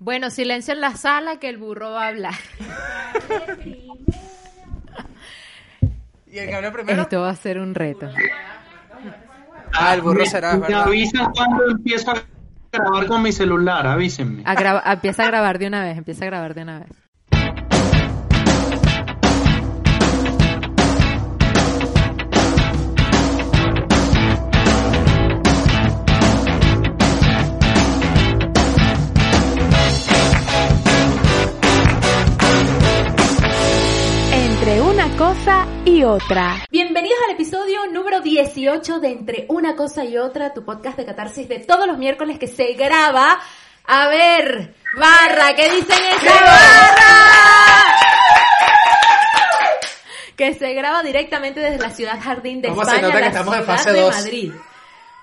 Bueno, silencio en la sala que el burro va a hablar. ¿Y el que habló primero? Esto va a ser un reto. Ah, el burro será, Me ¿verdad? avisan cuando empiezo a grabar con mi celular, avísenme. A graba- empieza a grabar de una vez, empieza a grabar de una vez. Cosa y otra. Bienvenidos al episodio número 18 de Entre una cosa y otra, tu podcast de catarsis de todos los miércoles que se graba. A ver, barra, ¿qué dicen esa barra? Que se graba directamente desde la ciudad Jardín de ¿Cómo se España, nota que la estamos en ciudad fase de dos? Madrid.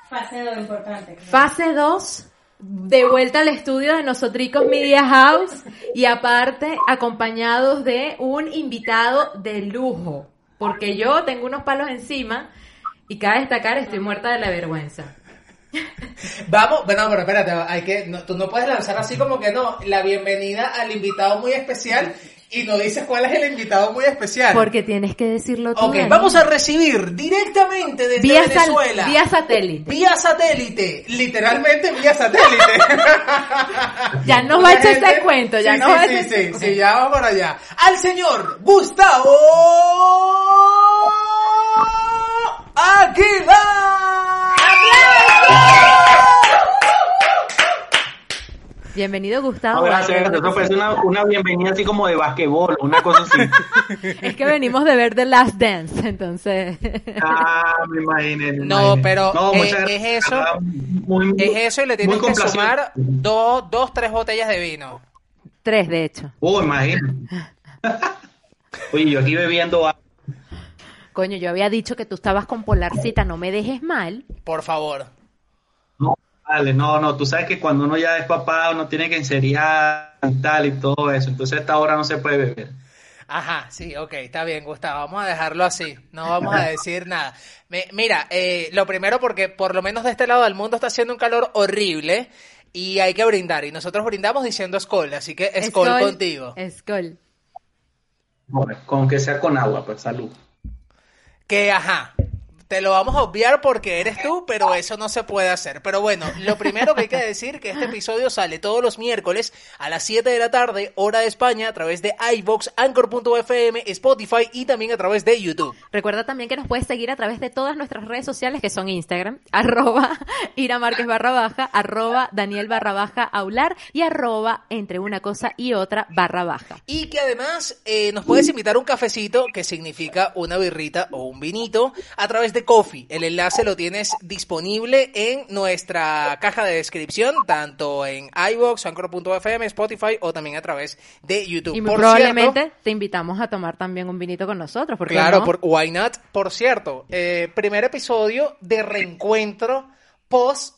Fase 2 importante. Fase 2, de vuelta al estudio de Nosotricos Media House y aparte acompañados de un invitado de lujo, porque yo tengo unos palos encima y cabe destacar estoy muerta de la vergüenza. Vamos, bueno, pero espérate, hay que, no, tú no puedes lanzar así como que no, la bienvenida al invitado muy especial y no dices cuál es el invitado muy especial. Porque tienes que decirlo tú. Ok, Dani. vamos a recibir directamente desde vía, sal- Venezuela. vía satélite. Vía satélite, literalmente vía satélite. Ya nos va a echar ese cuento, ya sí, nos sí, va a sí, echar sí, ese- sí, ya vamos para allá. Al señor Gustavo Bienvenido Gustavo. No, gracias, eso parece una, una bienvenida así como de basquetbol, una cosa así. Es que venimos de ver The Last Dance, entonces. Ah, me imaginé. me No, imaginé. pero, No, eh, es gracias. eso. Muy- Es eso y le tienes que sumar dos, dos, tres botellas de vino. Tres, de hecho. Oh, imagino. Oye, yo aquí bebiendo agua. Coño, yo había dicho que tú estabas con Polarcita, no me dejes mal. Por favor. No, vale, no, no, tú sabes que cuando uno ya es papá, uno tiene que enseriar y tal y todo eso. Entonces a esta hora no se puede beber. Ajá, sí, ok, está bien, Gustavo, vamos a dejarlo así, no vamos a decir nada. Me- mira, eh, lo primero porque por lo menos de este lado del mundo está haciendo un calor horrible y hay que brindar, y nosotros brindamos diciendo Skol, así que Skol, Skol, contigo. Skol. Bueno, con que sea con agua, pues salud. Que, ajá, te lo vamos a obviar porque eres tú, pero eso no se puede hacer. Pero bueno, lo primero que hay que decir que este episodio sale todos los miércoles a las 7 de la tarde, hora de España, a través de iVox, Anchor.fm, Spotify y también a través de YouTube. Recuerda también que nos puedes seguir a través de todas nuestras redes sociales que son Instagram, arroba Ira Márquez barra baja, arroba Daniel barra baja aular y arroba entre una cosa y otra barra baja. Y que además eh, nos puedes invitar un cafecito, que significa una birrita o un vinito, a través de Coffee. El enlace lo tienes disponible en nuestra caja de descripción, tanto en iVoox, Anchor.fm, Spotify o también a través de YouTube. Y muy Por probablemente cierto- te invitamos a tomar también un vinito con nosotros, porque Claro, no? por, why not? Por cierto, eh, primer episodio de reencuentro post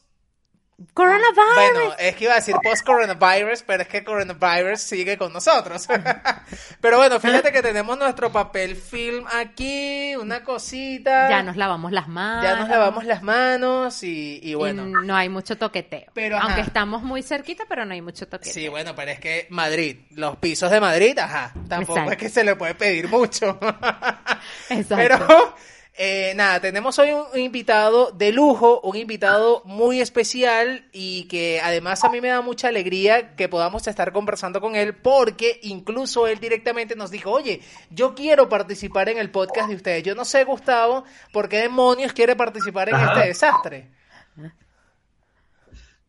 Coronavirus. Bueno, es que iba a decir post-coronavirus, pero es que coronavirus sigue con nosotros. pero bueno, fíjate que tenemos nuestro papel film aquí, una cosita. ya nos lavamos las manos. Ya nos lavamos las manos y, y y bueno. no hay mucho toqueteo. Pero, ajá. Aunque estamos muy cerquita, pero no hay mucho toqueteo. Sí, bueno, pero es que Madrid, los pisos de Madrid, ajá, tampoco Exacto. es que se le puede pedir mucho. Exacto. Pero eh, nada, tenemos hoy un invitado de lujo, un invitado muy especial y que además a mí me da mucha alegría que podamos estar conversando con él porque incluso él directamente nos dijo, oye, yo quiero participar en el podcast de ustedes. Yo no sé, Gustavo, por qué demonios quiere participar en Ajá. este desastre.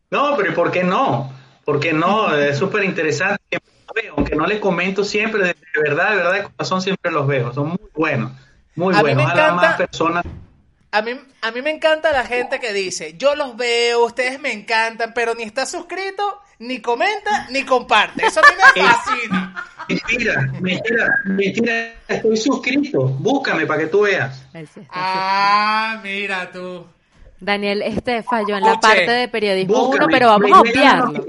No, pero ¿y por qué no? ¿Por qué no? Es súper interesante. Aunque no les comento siempre, de verdad, de verdad, de corazón siempre los veo. Son muy buenos. Muy A mí buenos. me encanta- más personas. A mí, a mí me encanta la gente que dice, yo los veo, ustedes me encantan, pero ni está suscrito, ni comenta, ni comparte. Eso a mí me fascina. Mentira, mentira, mentira. Estoy suscrito. Búscame para que tú veas. Sí Ah, mira tú. Daniel este falló en la parte de periodismo Búscame. 1, pero vamos Me a obviarlo.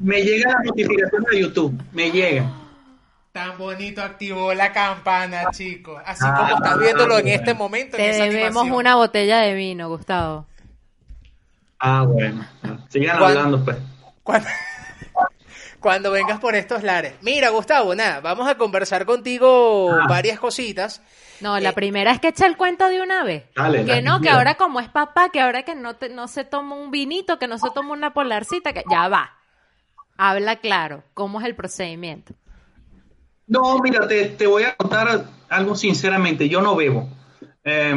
Me llegan las notificaciones de YouTube. Me llegan. Tan bonito activó la campana, chicos. Así Ah, como estás viéndolo en este momento. en Te esa debemos animación. una botella de vino, Gustavo. Ah, bueno. Sigan hablando, pues. Cuando, cuando vengas por estos lares. Mira, Gustavo, nada, vamos a conversar contigo Ah. varias cositas. No, la Eh, primera es que echa el cuento de una vez. Dale, que no, que mira. ahora como es papá, que ahora que no, te- no se toma un vinito, que no se toma una polarcita, que ya va. Habla claro, ¿cómo es el procedimiento? No, mira, te, te voy a contar algo sinceramente. Yo no bebo. Eh,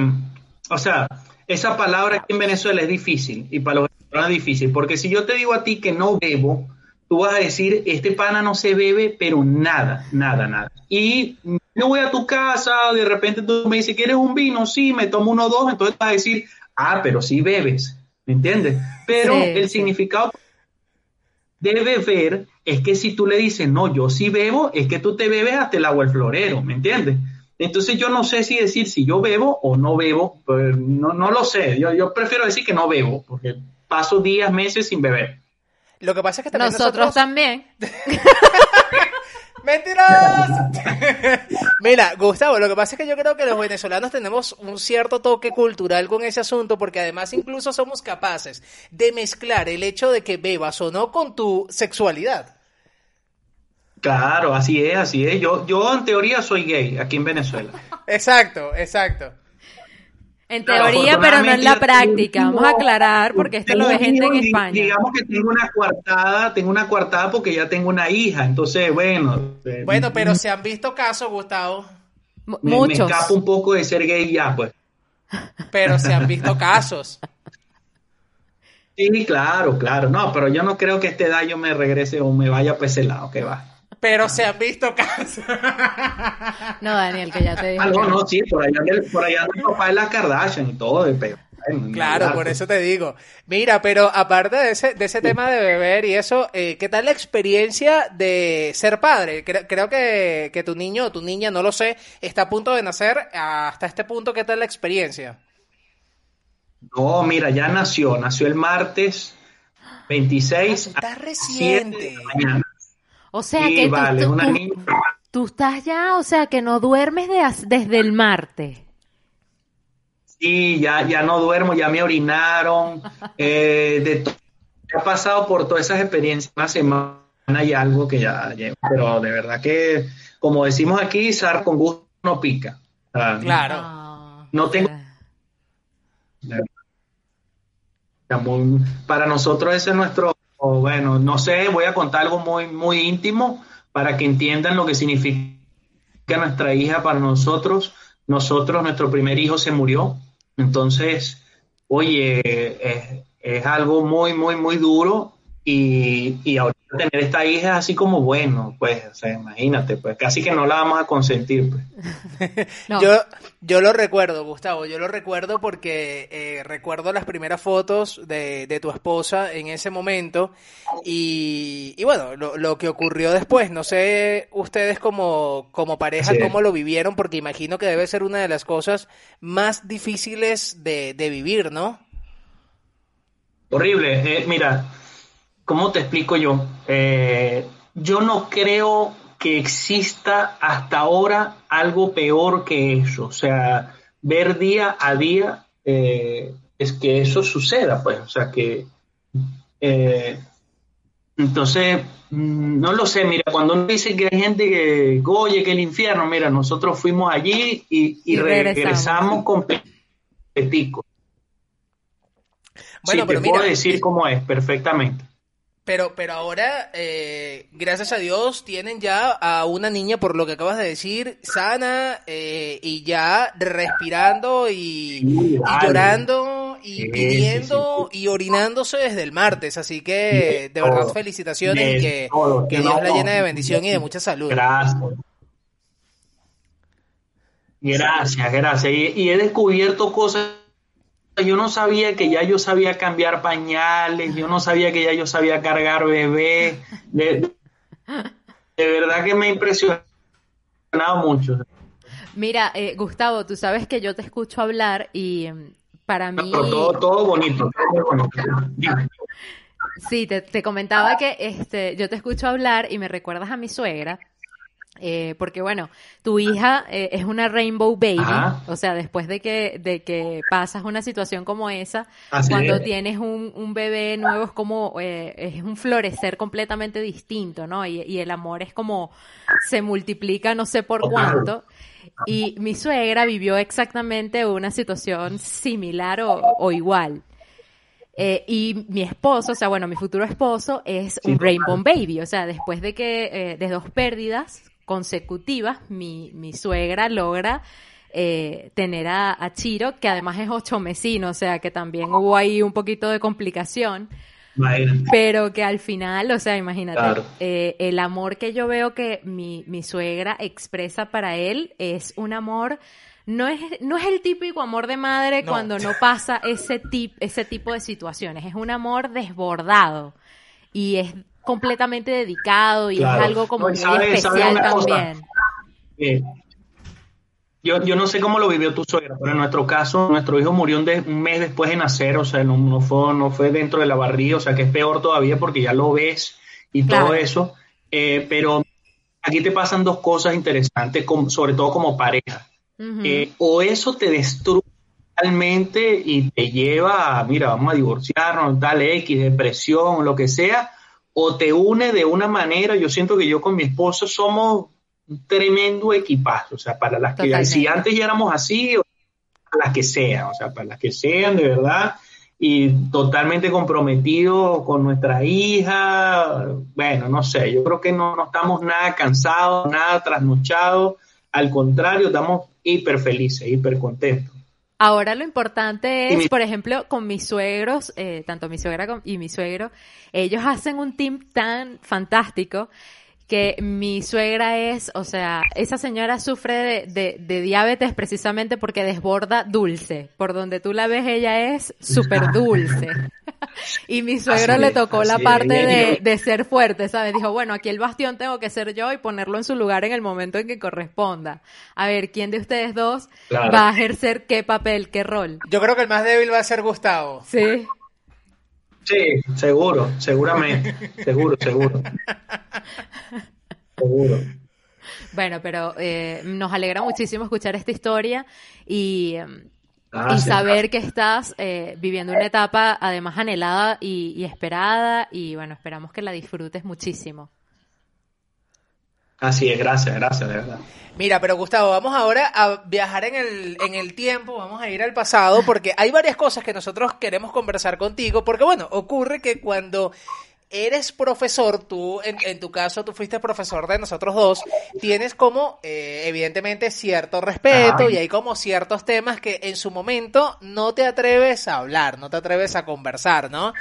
o sea, esa palabra aquí en Venezuela es difícil y para los venezolanos es difícil, porque si yo te digo a ti que no bebo, tú vas a decir, este pana no se bebe, pero nada, nada, nada. Y yo voy a tu casa, de repente tú me dices, ¿quieres un vino? Sí, me tomo uno o dos, entonces vas a decir, ah, pero sí bebes, ¿me entiendes? Pero Sí, el sí. significado de beber es que si tú le dices, no, yo sí bebo, es que tú te bebes hasta el agua del florero, ¿me entiendes? Entonces yo no sé si decir si yo bebo o no bebo, pues no, no lo sé, yo, yo prefiero decir que no bebo, porque paso días, meses sin beber. Lo que pasa es que también Nosotros nosotros... también. ¡Mentiras! Mira, Gustavo, lo que pasa es que yo creo que los venezolanos tenemos un cierto toque cultural con ese asunto, porque además incluso somos capaces de mezclar el hecho de que bebas o no con tu sexualidad. Claro, así es, así es. Yo, yo en teoría soy gay aquí en Venezuela. Exacto, exacto. En Claro, teoría, pero no en la práctica. Vamos a aclarar, porque esto lo ve gente en España. Digamos que tengo una coartada, tengo una coartada porque ya tengo una hija, entonces bueno. eh, Bueno, pero se han visto casos, Gustavo, me, me Muchos. escapo un poco de ser gay ya, pues. pero se han visto casos. Sí, claro, claro. No, pero yo no creo que a esta edad yo me regrese o me vaya para ese lado, que va. Pero se han visto casos. No, Daniel, que ya te dije. Ah, no, que no, sí, por allá, por allá el papá de la Kardashian y todo, de pero, bueno, Claro, por eso te digo. Mira, pero aparte de ese, de ese tema de beber y eso, eh, ¿qué tal la experiencia de ser padre? Cre- creo que, que tu niño o tu niña, no lo sé, está a punto de nacer. Hasta este punto, ¿qué tal la experiencia? No, mira, ya nació, nació el martes 26 Está a 7 reciente. O sea Sí, que tú- vale, tú, una tú- niña. tú estás ya, o sea que no duermes de desde el martes. Sí, ya, ya no duermo, ya me orinaron, eh, de he pasado por todas esas experiencias, una semana y algo que ya llevo, pero de verdad que, como decimos aquí, zar con gusto no pica. Sea, Claro. Ah, No tengo-. Ya muy- para nosotros ese es nuestro, bueno, no sé, voy a contar algo muy, muy íntimo para que entiendan lo que significa nuestra hija para nosotros. Nosotros, nuestro primer hijo se murió, entonces, oye, es, es algo muy, muy, muy duro y, y ahorita tener esta hija es así como bueno, pues, o sea, imagínate, pues casi que no la vamos a consentir, pues. no. Yo, yo lo recuerdo, Gustavo, yo lo recuerdo porque eh, recuerdo las primeras fotos de, de tu esposa en ese momento y, y bueno, lo, lo que ocurrió después, no sé ustedes como, como pareja Sí. cómo lo vivieron, porque imagino que debe ser una de las cosas más difíciles de, de vivir, ¿no? Horrible. Eh, mira, ¿cómo te explico yo? Eh, yo no creo que exista hasta ahora algo peor que eso. O sea, ver día a día eh, es que eso suceda, pues. O sea, que... eh, entonces, mm, no lo sé, mira, cuando uno dice que hay gente que, oye, que el infierno, mira, nosotros fuimos allí y, y Y regresamos. regresamos con. Bueno, sí, pero te puedo decir cómo es perfectamente. Pero, pero ahora, eh, gracias a Dios, tienen ya a una niña, por lo que acabas de decir, sana eh, y ya respirando y, y llorando y pidiendo y orinándose desde el martes. Así que, de verdad, felicitaciones y que, Dios la llene de bendición y de mucha salud. Gracias. Gracias, gracias. Y, y he descubierto cosas. Yo no sabía que ya yo sabía cambiar pañales, yo no sabía que ya yo sabía cargar bebé. De, de verdad que me ha impresionado mucho. Mira, eh, Gustavo, tú sabes que yo te escucho hablar y mm, para mí, todo, todo bonito, todo bonito. Sí, te, te comentaba que este, yo te escucho hablar y me recuerdas a mi suegra. Eh, porque bueno, tu hija eh, es una rainbow baby, o sea, después de que, de que pasas una situación como esa, cuando tienes un, un, bebé nuevo es como, eh, es un florecer completamente distinto, ¿no? Y, y, el amor es como, se multiplica no sé por cuánto. Y mi suegra vivió exactamente una situación similar o, o igual. Eh, y mi esposo, o sea, bueno, mi futuro esposo es un Rainbow Baby, o sea, después de que, eh, de dos pérdidas consecutivas, mi, mi suegra logra eh, tener a, Chiro, que además es ocho mesino, o sea, que también hubo ahí un poquito de complicación. Pero que al final, o sea, imagínate, eh, el amor que yo veo que mi, mi suegra expresa para él es un amor no es, no es el típico amor de madre cuando no pasa ese, tip, ese tipo de situaciones. Es un amor desbordado y es completamente dedicado y es algo como muy especial también. Eh, yo, yo no sé cómo lo vivió tu suegra, pero en nuestro caso, nuestro hijo murió un, un mes después de nacer, o sea, no, fue, no fue dentro de la barriga, o sea, que es peor todavía porque ya lo ves y todo eso. Eh, pero aquí te pasan dos cosas interesantes, sobre todo como pareja. Eh, o eso te destruye realmente y te lleva a, mira, vamos a divorciarnos, tal X, depresión, lo que sea, o te une de una manera, yo siento que yo con mi esposo somos un tremendo equipaje, o sea, para las que, si antes ya éramos así, para las que sean, o sea, para las que sean de verdad, y totalmente comprometidos con nuestra hija, bueno, no sé, yo creo que no, no estamos nada cansados, nada trasnochados, al contrario, estamos hiper felices, hiper contentos. Ahora lo importante es, por ejemplo, con mis suegros, eh, tanto mi suegra y mi suegro, ellos hacen un team tan fantástico que mi suegra es, o sea, esa señora sufre de, de, diabetes precisamente porque desborda dulce. Por donde tú la ves, ella es súper dulce. y mi suegro le tocó la parte de, de, ser fuerte, ¿sabes? Dijo, bueno, aquí el bastión tengo que ser yo y ponerlo en su lugar en el momento en que corresponda. A ver, ¿quién de ustedes dos va a ejercer qué papel, qué rol? Yo creo que el más débil va a ser Gustavo. Sí. Sí, seguro, seguramente, seguro, seguro. Seguro. Bueno, pero eh, nos alegra muchísimo escuchar esta historia y, y saber que estás eh, viviendo una etapa además anhelada y, esperada y bueno, esperamos que la disfrutes muchísimo. Así es, gracias, gracias, de verdad. Mira, pero Gustavo, vamos ahora a viajar en el, en el tiempo, vamos a ir al pasado, porque hay varias cosas que nosotros queremos conversar contigo, porque bueno, ocurre que cuando eres profesor, tú, en, en, tu caso, tú fuiste profesor de nosotros dos, tienes como, eh, evidentemente, cierto respeto y hay como ciertos temas que en su momento no te atreves a hablar, no te atreves a conversar, ¿no?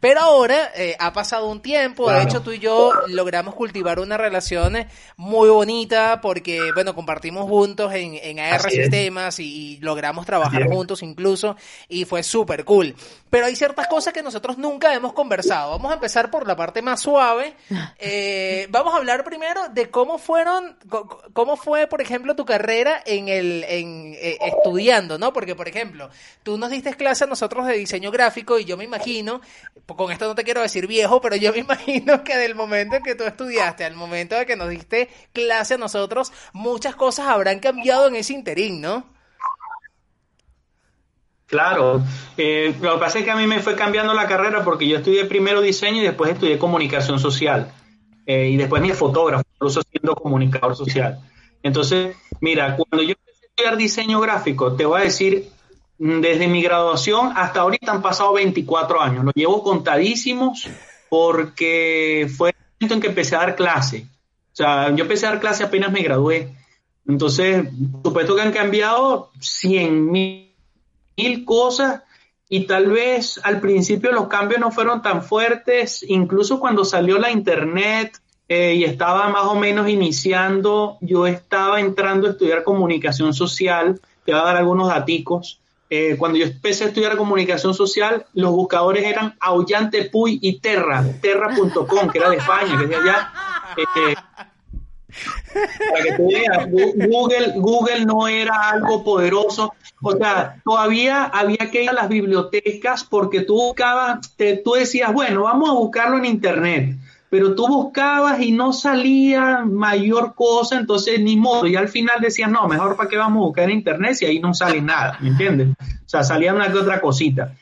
Pero ahora eh, ha pasado un tiempo, de hecho tú y yo logramos cultivar una relación muy bonita porque, bueno, compartimos juntos en, en AR Sistemas y, logramos trabajar juntos incluso y fue súper cool. Pero hay ciertas cosas que nosotros nunca hemos conversado. Vamos a empezar por la parte más suave. Eh, vamos a hablar primero de cómo fueron, cómo fue, por ejemplo, tu carrera en el, en eh, estudiando, ¿no? Porque, por ejemplo, tú nos diste clase a nosotros de diseño gráfico y yo me imagino con esto no te quiero decir viejo, pero yo me imagino que del momento en que tú estudiaste al momento de que nos diste clase a nosotros, muchas cosas habrán cambiado en ese interín, ¿no? Claro, eh, lo que pasa es que a mí me fue cambiando la carrera porque yo estudié primero diseño y después estudié comunicación social. Eh, y después mi fotógrafo, incluso siendo comunicador social. Entonces, mira, cuando yo empecé a estudiar diseño gráfico, te voy a decir desde mi graduación hasta ahorita han pasado 24 años. Lo llevo contadísimos porque fue el momento en que empecé a dar clase. O sea, yo empecé a dar clase apenas me gradué. Entonces, supuesto que han cambiado 100 mil cosas y tal vez al principio los cambios no fueron tan fuertes. Incluso cuando salió la internet eh, y estaba más o menos iniciando, yo estaba entrando a estudiar comunicación social. Te voy a dar algunos daticos. Eh, cuando yo empecé a estudiar comunicación social, los buscadores eran Aullante Puy y Terra, terra.com, que era de España, que es de allá. Eh, para que tú veas, Google, Google no era algo poderoso. O sea, todavía había que ir a las bibliotecas porque tú buscabas, tú decías, bueno, vamos a buscarlo en Internet. Pero tú buscabas y no salía mayor cosa, entonces ni modo, y al final decías, no, mejor para qué vamos a buscar en internet si ahí no sale nada, ¿me entiendes? O sea, salía una que otra cosita.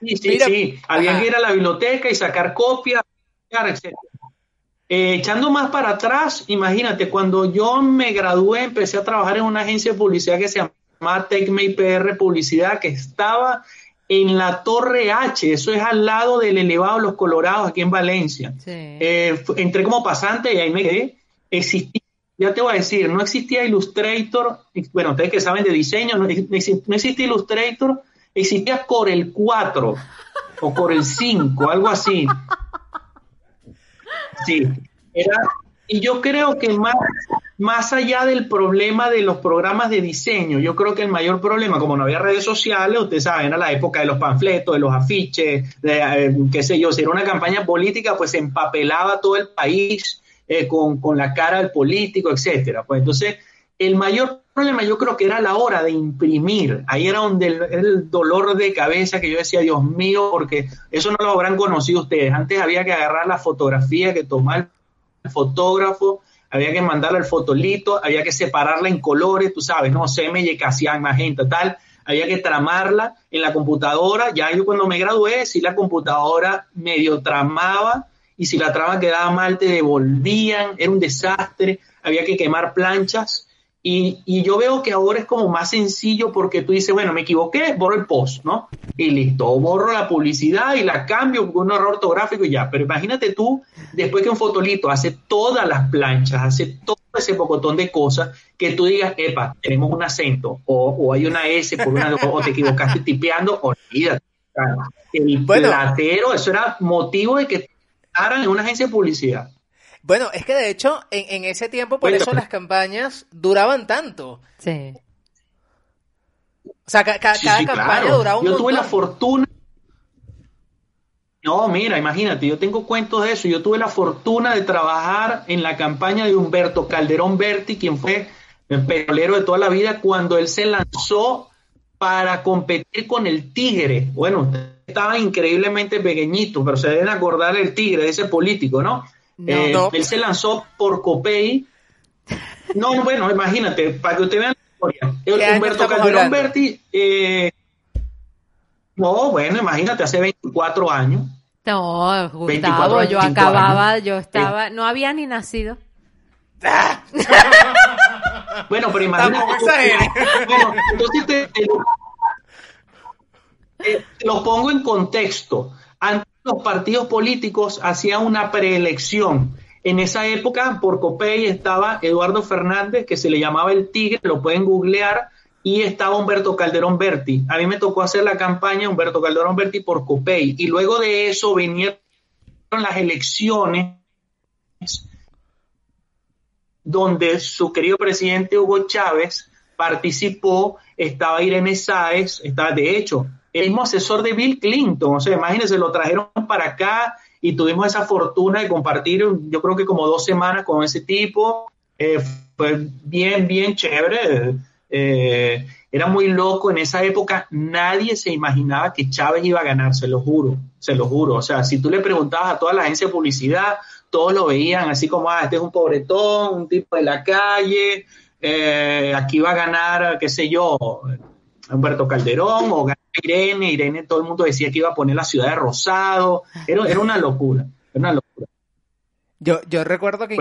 Sí, sí, sí, había que ir a la biblioteca y sacar copias, etc. Eh, echando más para atrás, imagínate, cuando yo me gradué, empecé a trabajar en una agencia de publicidad que se llamaba Tecme PR Publicidad, que estaba en la Torre H, eso es al lado del elevado Los Colorados, aquí en Valencia. Eh, entré como pasante y ahí me quedé. Existía, ya te voy a decir, no existía Illustrator, bueno, ustedes que saben de diseño, no, existía Illustrator, existía Corel 4 o Corel 5, algo así. Sí, era, y yo creo que más, más allá del problema de los programas de diseño, yo creo que el mayor problema, como no había redes sociales, ustedes saben, era la época de los panfletos, de los afiches, de, eh, qué sé yo, si era una campaña política, pues se empapelaba todo el país eh, con, con, la cara del político, etcétera. Pues entonces, el mayor problema yo creo que era la hora de imprimir. Ahí era donde el, el, dolor de cabeza que yo decía, Dios mío, porque eso no lo habrán conocido ustedes. Antes había que agarrar la fotografía que tomar el fotógrafo, había que mandarle el fotolito, había que separarla en colores, tú sabes, no CMY, Casian, Magenta, tal. Había que tramarla en la computadora. Ya yo cuando me gradué, si la computadora medio tramaba y si la trama quedaba mal te devolvían, era un desastre. Había que quemar planchas y, yo veo que ahora es como más sencillo porque tú dices, bueno, me equivoqué, borro el post, ¿no? Y listo, borro la publicidad y la cambio con un error ortográfico y ya. Pero imagínate tú, después que un fotolito hace todas las planchas, hace todo ese pocotón de cosas, que tú digas, epa, tenemos un acento, o, hay una S por una, o te equivocaste tipeando, olvídate. El bueno, platero, eso era motivo de que estaran en una agencia de publicidad. Bueno, es que de hecho, en, ese tiempo, por eso las campañas duraban tanto. Sí. O sea, cada campaña duraba un Yo tuve la fortuna. No, mira, imagínate, yo tengo cuentos de eso. Yo tuve la fortuna de trabajar en la campaña de Humberto Calderón Berti, quien fue el petrolero de toda la vida, cuando él se lanzó para competir con el Tigre. Bueno, estaba increíblemente pequeñito, pero se deben acordar del Tigre, de ese político, ¿no? Eh, él se lanzó por Copey. No, bueno, imagínate, para que usted vea la historia. Humberto Calderón Berti, eh, no, bueno, imagínate, hace 24 años. No, Gustavo, yo acababa, yo estaba, no había ni nacido. bueno, pero imagínate. bueno, entonces te, eh, te, lo pongo en contexto. Los partidos políticos hacían una preelección. En esa época, por Copey estaba Eduardo Fernández, que se le llamaba el Tigre, lo pueden googlear, y estaba Humberto Calderón Berti. A mí me tocó hacer la campaña Humberto Calderón Berti por Copey, y luego de eso vinieron las elecciones donde su querido presidente Hugo Chávez participó, estaba Irene Sáez, estaba, de hecho, el mismo asesor de Bill Clinton. O sea, imagínense, lo trajeron para acá y tuvimos esa fortuna de compartir, yo creo que como dos semanas con ese tipo. Eh, fue bien, bien chévere. Eh, era muy loco en esa época. Nadie se imaginaba que Chávez iba a ganar, se lo juro, se lo juro. O sea, si tú le preguntabas a toda la agencia de publicidad, todos lo veían así como, ah, este es un pobretón, un tipo de la calle, eh, aquí va a ganar, qué sé yo, Humberto Calderón o Irene, Irene, todo el mundo decía que iba a poner la ciudad de Rosado, era, era una locura, era una locura. Yo, yo recuerdo que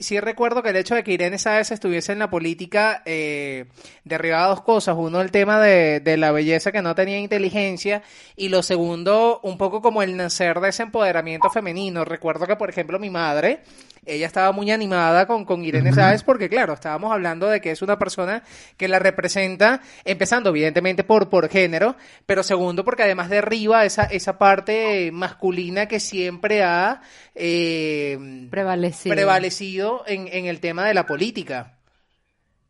sí, recuerdo que el hecho de que Irene Sáez estuviese en la política eh, derribaba dos cosas. Uno, el tema de, de, la belleza que no tenía inteligencia. Y lo segundo, un poco como el nacer de ese empoderamiento femenino. Recuerdo que, por ejemplo, mi madre ella estaba muy animada con, con Irene Sáez porque, claro, estábamos hablando de que es una persona que la representa, empezando evidentemente por, por género, pero segundo porque además derriba esa, esa parte masculina que siempre ha eh, prevalecido, prevalecido en, en el tema de la política.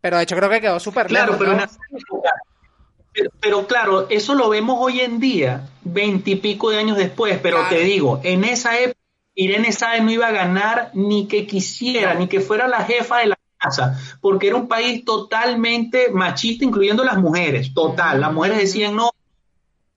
Pero de hecho creo que quedó súper claro. pero, pero, claro, eso lo vemos hoy en día, veintipico de años después, pero te digo, en esa época Irene Sáez no iba a ganar ni que quisiera, ni que fuera la jefa de la casa, porque era un país totalmente machista, incluyendo las mujeres, total. Las mujeres decían, no,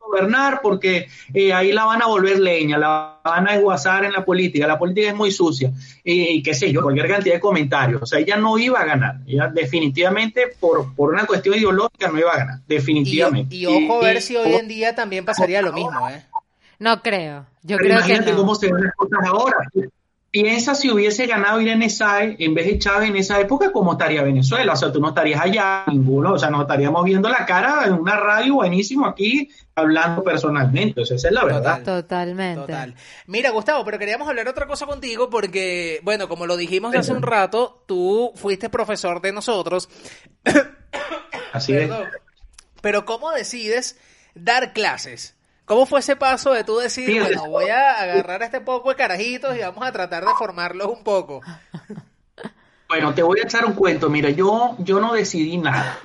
gobernar porque eh, ahí la van a volver leña, la van a esguazar en la política, la política es muy sucia, y qué sé yo, cualquier cantidad de comentarios. O sea, ella no iba a ganar, ella definitivamente por, por una cuestión ideológica no iba a ganar, definitivamente. Y, ojo a ver si hoy en día también pasaría lo mismo, ¿eh? No creo. Yo creo que no. cómo se ven las cosas ahora. Piensa si hubiese ganado Irene Sae en vez de Chávez en esa época, ¿cómo estaría Venezuela? O sea, tú no estarías allá, ninguno, o sea, nos estaríamos viendo la cara en una radio buenísimo aquí, hablando personalmente. O sea, esa es la verdad. Totalmente. Mira, Gustavo, pero queríamos hablar otra cosa contigo porque, bueno, como lo dijimos hace un rato, tú fuiste profesor de nosotros. Así es. Pero ¿cómo decides dar clases? ¿Cómo fue ese paso de tú decir, bueno, voy a agarrar a este poco de carajitos y vamos a tratar de formarlos un poco? Bueno, te voy a echar un cuento. Mira, yo, yo no decidí nada.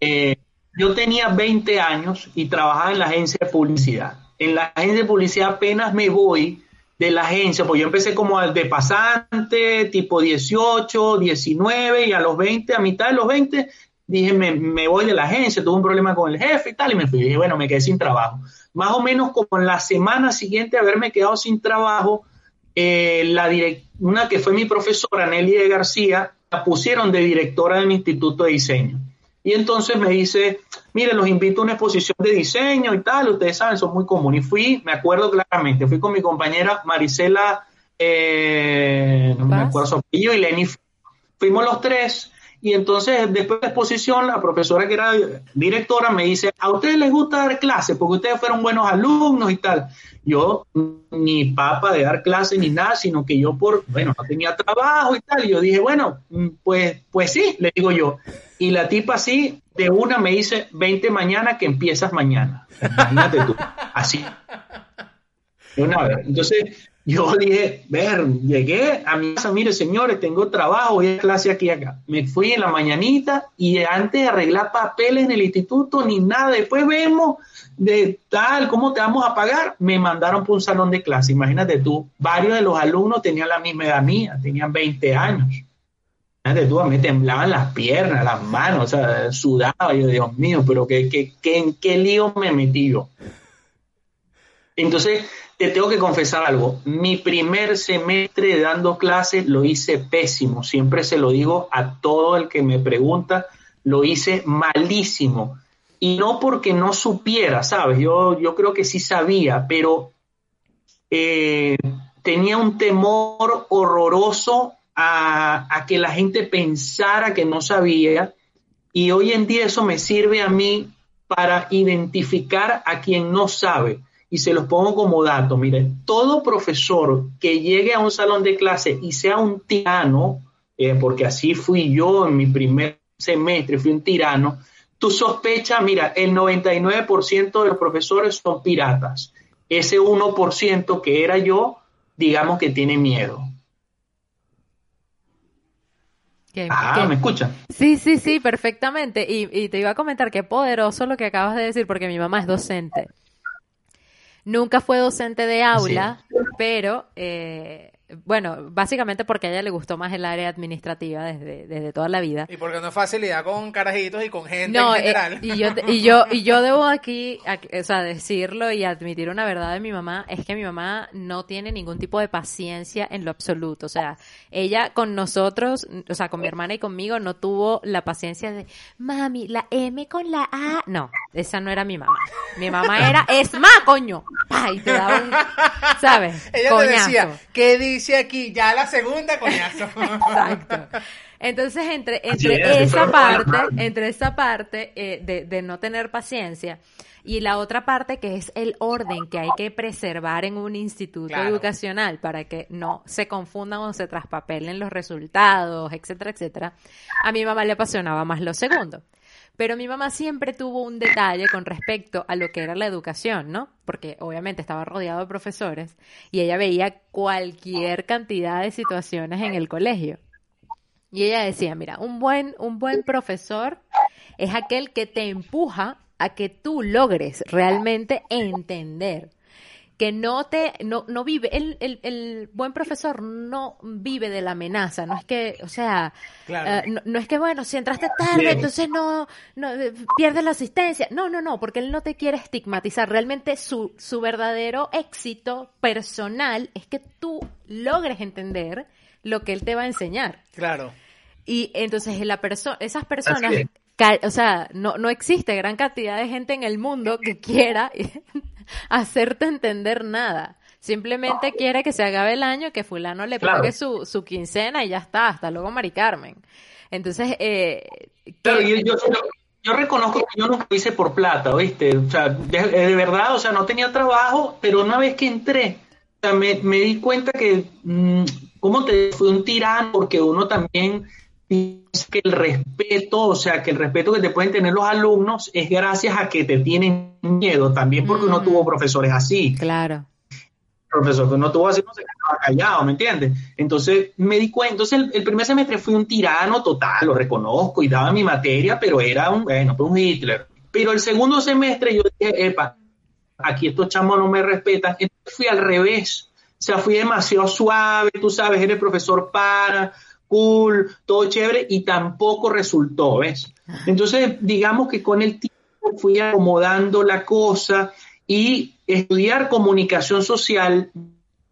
Eh, yo tenía 20 años y trabajaba en la agencia de publicidad. En la agencia de publicidad apenas me voy de la agencia, pues yo empecé como de pasante, tipo 18, 19, y a los 20, a mitad de los 20, dije, me, me voy de la agencia, tuve un problema con el jefe y tal, y me fui. dije, bueno, me quedé sin trabajo más o menos como en la semana siguiente de haberme quedado sin trabajo, eh, la una que fue mi profesora, Nelly de García, la pusieron de directora del Instituto de Diseño. Y entonces me dice, mire, los invito a una exposición de diseño y tal, ustedes saben, son muy comunes. Y fui, me acuerdo claramente, fui con mi compañera Marisela, eh, no me acuerdo su apellido, y Lenny. Fuimos los tres y entonces, después de la exposición, la profesora que era directora me dice, ¿a ustedes les gusta dar clases? Porque ustedes fueron buenos alumnos y tal. Yo, ni papa de dar clases ni nada, sino que yo por, bueno, no tenía trabajo y tal. Y yo dije, bueno, mm, pues, pues sí, le digo yo. Y la tipa así, de una me dice, 20 mañana que empiezas mañana. Imagínate tú, así. Entonces, yo dije, ver, llegué a mi casa, mire señores, tengo trabajo, voy a clase aquí acá. Me fui en la mañanita y antes de arreglar papeles en el instituto ni nada, después vemos de tal, ¿cómo te vamos a pagar? Me mandaron por un salón de clase, imagínate tú, varios de los alumnos tenían la misma edad mía, tenían 20 años. Imagínate tú, me temblaban las piernas, las manos, o sea, sudaba, yo, Dios mío, pero ¿qué, qué, qué, ¿en qué lío me metí yo? Entonces, te tengo que confesar algo. Mi primer semestre dando clases lo hice pésimo. Siempre se lo digo a todo el que me pregunta. Lo hice malísimo. Y no porque no supiera, ¿sabes? Yo, yo creo que sí sabía, pero eh, tenía un temor horroroso a, a que la gente pensara que no sabía. Y hoy en día eso me sirve a mí para identificar a quien no sabe y se los pongo como dato. Mire, todo profesor que llegue a un salón de clase y sea un tirano, eh, porque así fui yo en mi primer semestre, fui un tirano, tú sospechas, mira, el 99% de los profesores son piratas. Ese 1% que era yo, digamos que tiene miedo. ah, ¿me escuchan? Sí, sí, sí, perfectamente. Y, y te iba a comentar qué poderoso lo que acabas de decir, porque mi mamá es docente. Nunca fue docente de aula, pero eh, bueno, básicamente porque a ella le gustó más el área administrativa desde, desde toda la vida. Y porque no es facilidad con carajitos y con gente en eh, general. y, yo, y, yo, y yo debo aquí, o sea, decirlo y admitir una verdad de mi mamá, es que mi mamá no tiene ningún tipo de paciencia en lo absoluto. O sea, ella con nosotros, o sea, con mi hermana y conmigo, no tuvo la paciencia de, mami, la M con la A. No, esa no era mi mamá. Mi mamá era, es más, coño. Ay, te da un, ¿sabes? Ella te decía, ¿qué dice aquí? Ya la segunda, coñazo. Exacto. Entonces, entre, entre esa parte, entre esa parte eh, de, de no tener paciencia y la otra parte que es el orden que hay que preservar en un instituto educacional para que no se confundan o se traspapelen los resultados, etcétera, etcétera, a mi mamá le apasionaba más lo segundo. Pero mi mamá siempre tuvo un detalle con respecto a lo que era la educación, ¿no? Porque obviamente estaba rodeado de profesores y ella veía cualquier cantidad de situaciones en el colegio. Y ella decía, mira, un buen, un buen profesor es aquel que te empuja a que tú logres realmente entender que no te, no, no vive, el, el, el buen profesor no vive de la amenaza, no es que, o sea, Claro. eh, no, no es que bueno, si entraste tarde, entonces no, no eh, pierdes la asistencia, no, no, no, porque él no te quiere estigmatizar, realmente su, su verdadero éxito personal es que tú logres entender lo que él te va a enseñar. Claro. Y entonces la perso esas personas, o sea, no, no existe gran cantidad de gente en el mundo que quiera hacerte entender nada. Simplemente quiere que se acabe el año, que fulano le Claro. pague su, su quincena y ya está, hasta luego Mari Carmen. Entonces, eh, Claro, yo, yo, yo- yo reconozco que yo nunca lo hice por plata, ¿oíste? O sea, de, de verdad, o sea, no tenía trabajo, pero una vez que entré, o sea, me, me di cuenta que, mm, ¿cómo te fui un tirano? Porque uno también piensa que el respeto, o sea, que el respeto que te pueden tener los alumnos es gracias a que te tienen miedo, también porque uno Mm. tuvo profesores así claro. profesor que no tuvo así, no se quedaba callado, ¿me entiendes? Entonces me di cuenta, entonces el, el primer semestre fui un tirano total, lo reconozco y daba mi materia, pero era un, bueno, un Hitler. Pero el segundo semestre yo dije, epa, aquí estos chamos no me respetan, entonces fui al revés, o sea, fui demasiado suave, tú sabes, eres profesor para, cool, todo chévere, y tampoco resultó, ¿ves? Entonces, digamos que con el tiempo fui acomodando la cosa y estudiar comunicación social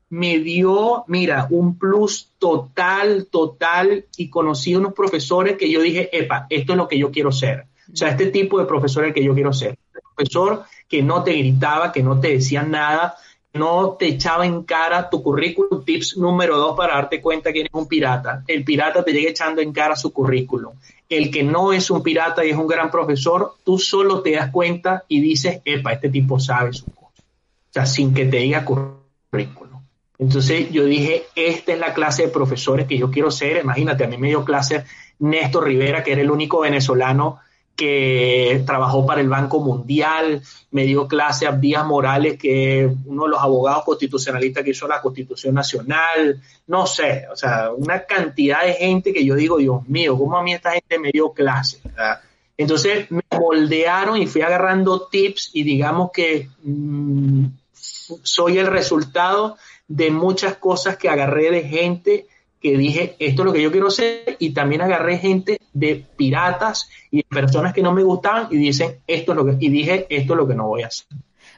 me dio, mira, un plus total, total, y conocí unos profesores que yo dije, epa, esto es lo que yo quiero ser. O sea, este tipo de profesor es el que yo quiero ser. Profesor que no te gritaba, que no te decía nada, no te echaba en cara tu currículum. Tips número dos para darte cuenta que eres un pirata. El pirata te llega echando en cara su currículum. El que no es un pirata y es un gran profesor, tú solo te das cuenta y dices, epa, este tipo sabe su cosa. O sea, sin que te diga currículum. Entonces yo dije, esta es la clase de profesores que yo quiero ser. Imagínate, a mí me dio clase Néstor Rivera, que era el único venezolano que trabajó para el Banco Mundial, me dio clase Abdías Morales, que es uno de los abogados constitucionalistas que hizo la Constitución Nacional, no sé, o sea, una cantidad de gente que yo digo, Dios mío, ¿cómo a mí esta gente me dio clase? Entonces me moldearon y fui agarrando tips y digamos que mm, soy el resultado de muchas cosas que agarré de gente que dije, esto es lo que yo quiero ser, y también agarré gente de piratas y de personas que no me gustaban y dicen, esto es lo que, y dije, esto es lo que no voy a hacer.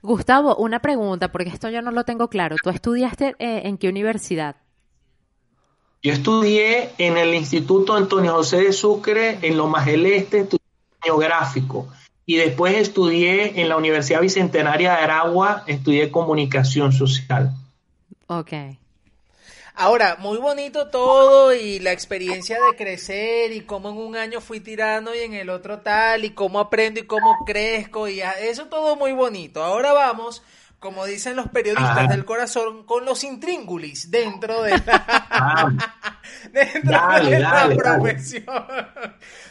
Gustavo, una pregunta, porque esto yo no lo tengo claro. ¿Tú estudiaste eh, en qué universidad? Yo estudié en el Instituto Antonio José de Sucre, en Lomas del Este, estudié gráfico. Y después estudié en la Universidad Bicentenaria de Aragua, estudié comunicación social. Ok. Ahora, muy bonito todo y la experiencia de crecer y cómo en un año fui tirando y en el otro tal y cómo aprendo y cómo crezco y eso todo muy bonito. Ahora vamos, como dicen los periodistas Ajá. del corazón, con los intríngulis dentro de la, Ah, dentro Dale, de la dale. profesión.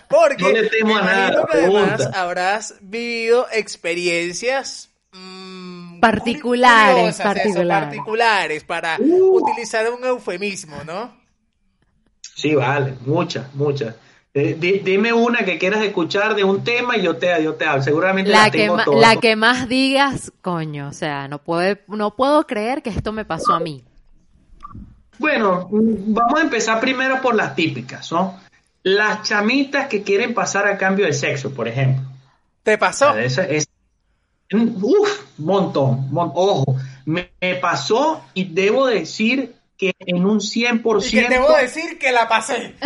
Porque No le temo me a nada, imagino que además habrás vivido experiencias mm, Particulares, particulares. particulares, para Uh. utilizar un eufemismo, ¿no? sí, vale, muchas, muchas. Eh, di- dime una que quieras escuchar de un tema y yo te, yo te hablo. Seguramente La que, tengo ma- la que más digas, coño, o sea, no puedo, no puedo creer que esto me pasó a mí. Bueno, mm, vamos a empezar primero por las típicas, ¿no? Las chamitas que quieren pasar a cambio de sexo, por ejemplo. ¿Te pasó? Esa es, uf, montón, mon- ojo, me, me pasó y debo decir que en un 100%, Y que debo decir que la pasé.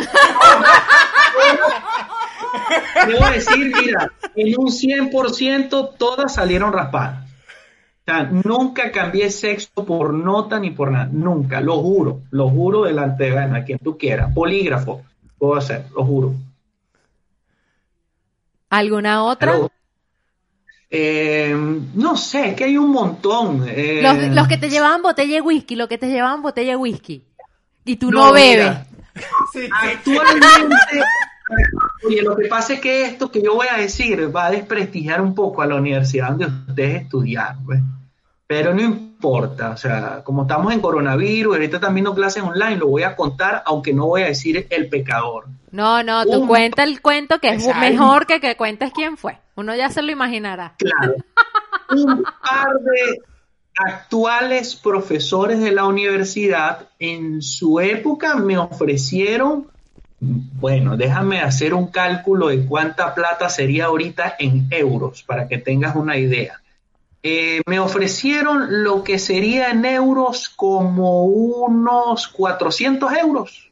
debo decir, mira, en un 100% todas salieron raspadas. O sea, nunca cambié sexo por nota ni por nada, nunca, lo juro, lo juro delante de bueno, a quien tú quieras, polígrafo, puedo hacer, lo juro. ¿Alguna otra? Pero, eh, no sé, que hay un montón. eh, Los, los que te llevaban botella de whisky, los que te llevaban botella de whisky. Y tú No, no, bebes. sí. Actualmente, oye, lo que pasa es que esto que yo voy a decir va a desprestigiar un poco a la universidad donde ustedes estudiaron, pues. Pero no importa, o sea, como estamos en coronavirus, ahorita están viendo clases online, lo voy a contar, aunque no voy a decir el pecador. No, no, tú Un- cuenta el cuento que es Exacto. mejor que que cuentes quién fue. Uno ya se lo imaginará. Claro. Un par de actuales profesores de la universidad en su época me ofrecieron, bueno, déjame hacer un cálculo de cuánta plata sería ahorita en euros para que tengas una idea. Eh, me ofrecieron lo que sería en euros como unos 400 euros,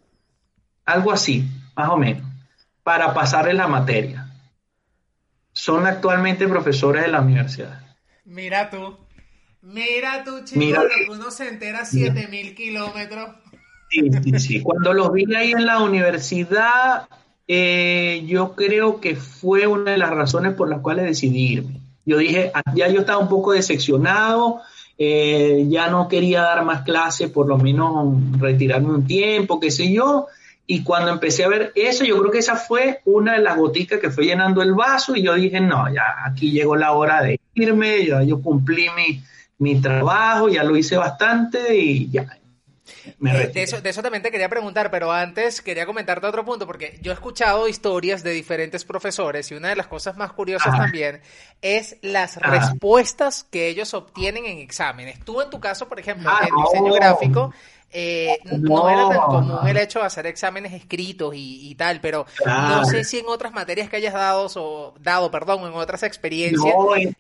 algo así, más o menos, para pasarle la materia. Son actualmente profesores de la universidad. Mira tú. Mira tú, chico, Mira, uno se entera 7000 kilómetros. Sí, sí, sí. Cuando los vi ahí en la universidad, eh, yo creo que fue una de las razones por las cuales decidí irme. Yo dije, ah, ya yo estaba un poco decepcionado, eh, ya no quería dar más clases, por lo menos retirarme un tiempo, qué sé yo. Y cuando empecé a ver eso, yo creo que esa fue una de las goticas que fue llenando el vaso y yo dije, no, ya aquí llegó la hora de irme, ya yo cumplí mi, mi trabajo, ya lo hice bastante y ya. Eh, de, eso, de eso también te quería preguntar, pero antes quería comentarte otro punto, porque yo he escuchado historias de diferentes profesores y una de las cosas más curiosas también es las respuestas que ellos obtienen en exámenes. Tú en tu caso, por ejemplo, ah, en diseño gráfico, eh, no. era tan común el hecho de hacer exámenes escritos y, tal, pero no sé si en otras materias que hayas dado, o, dado perdón, en otras experiencias,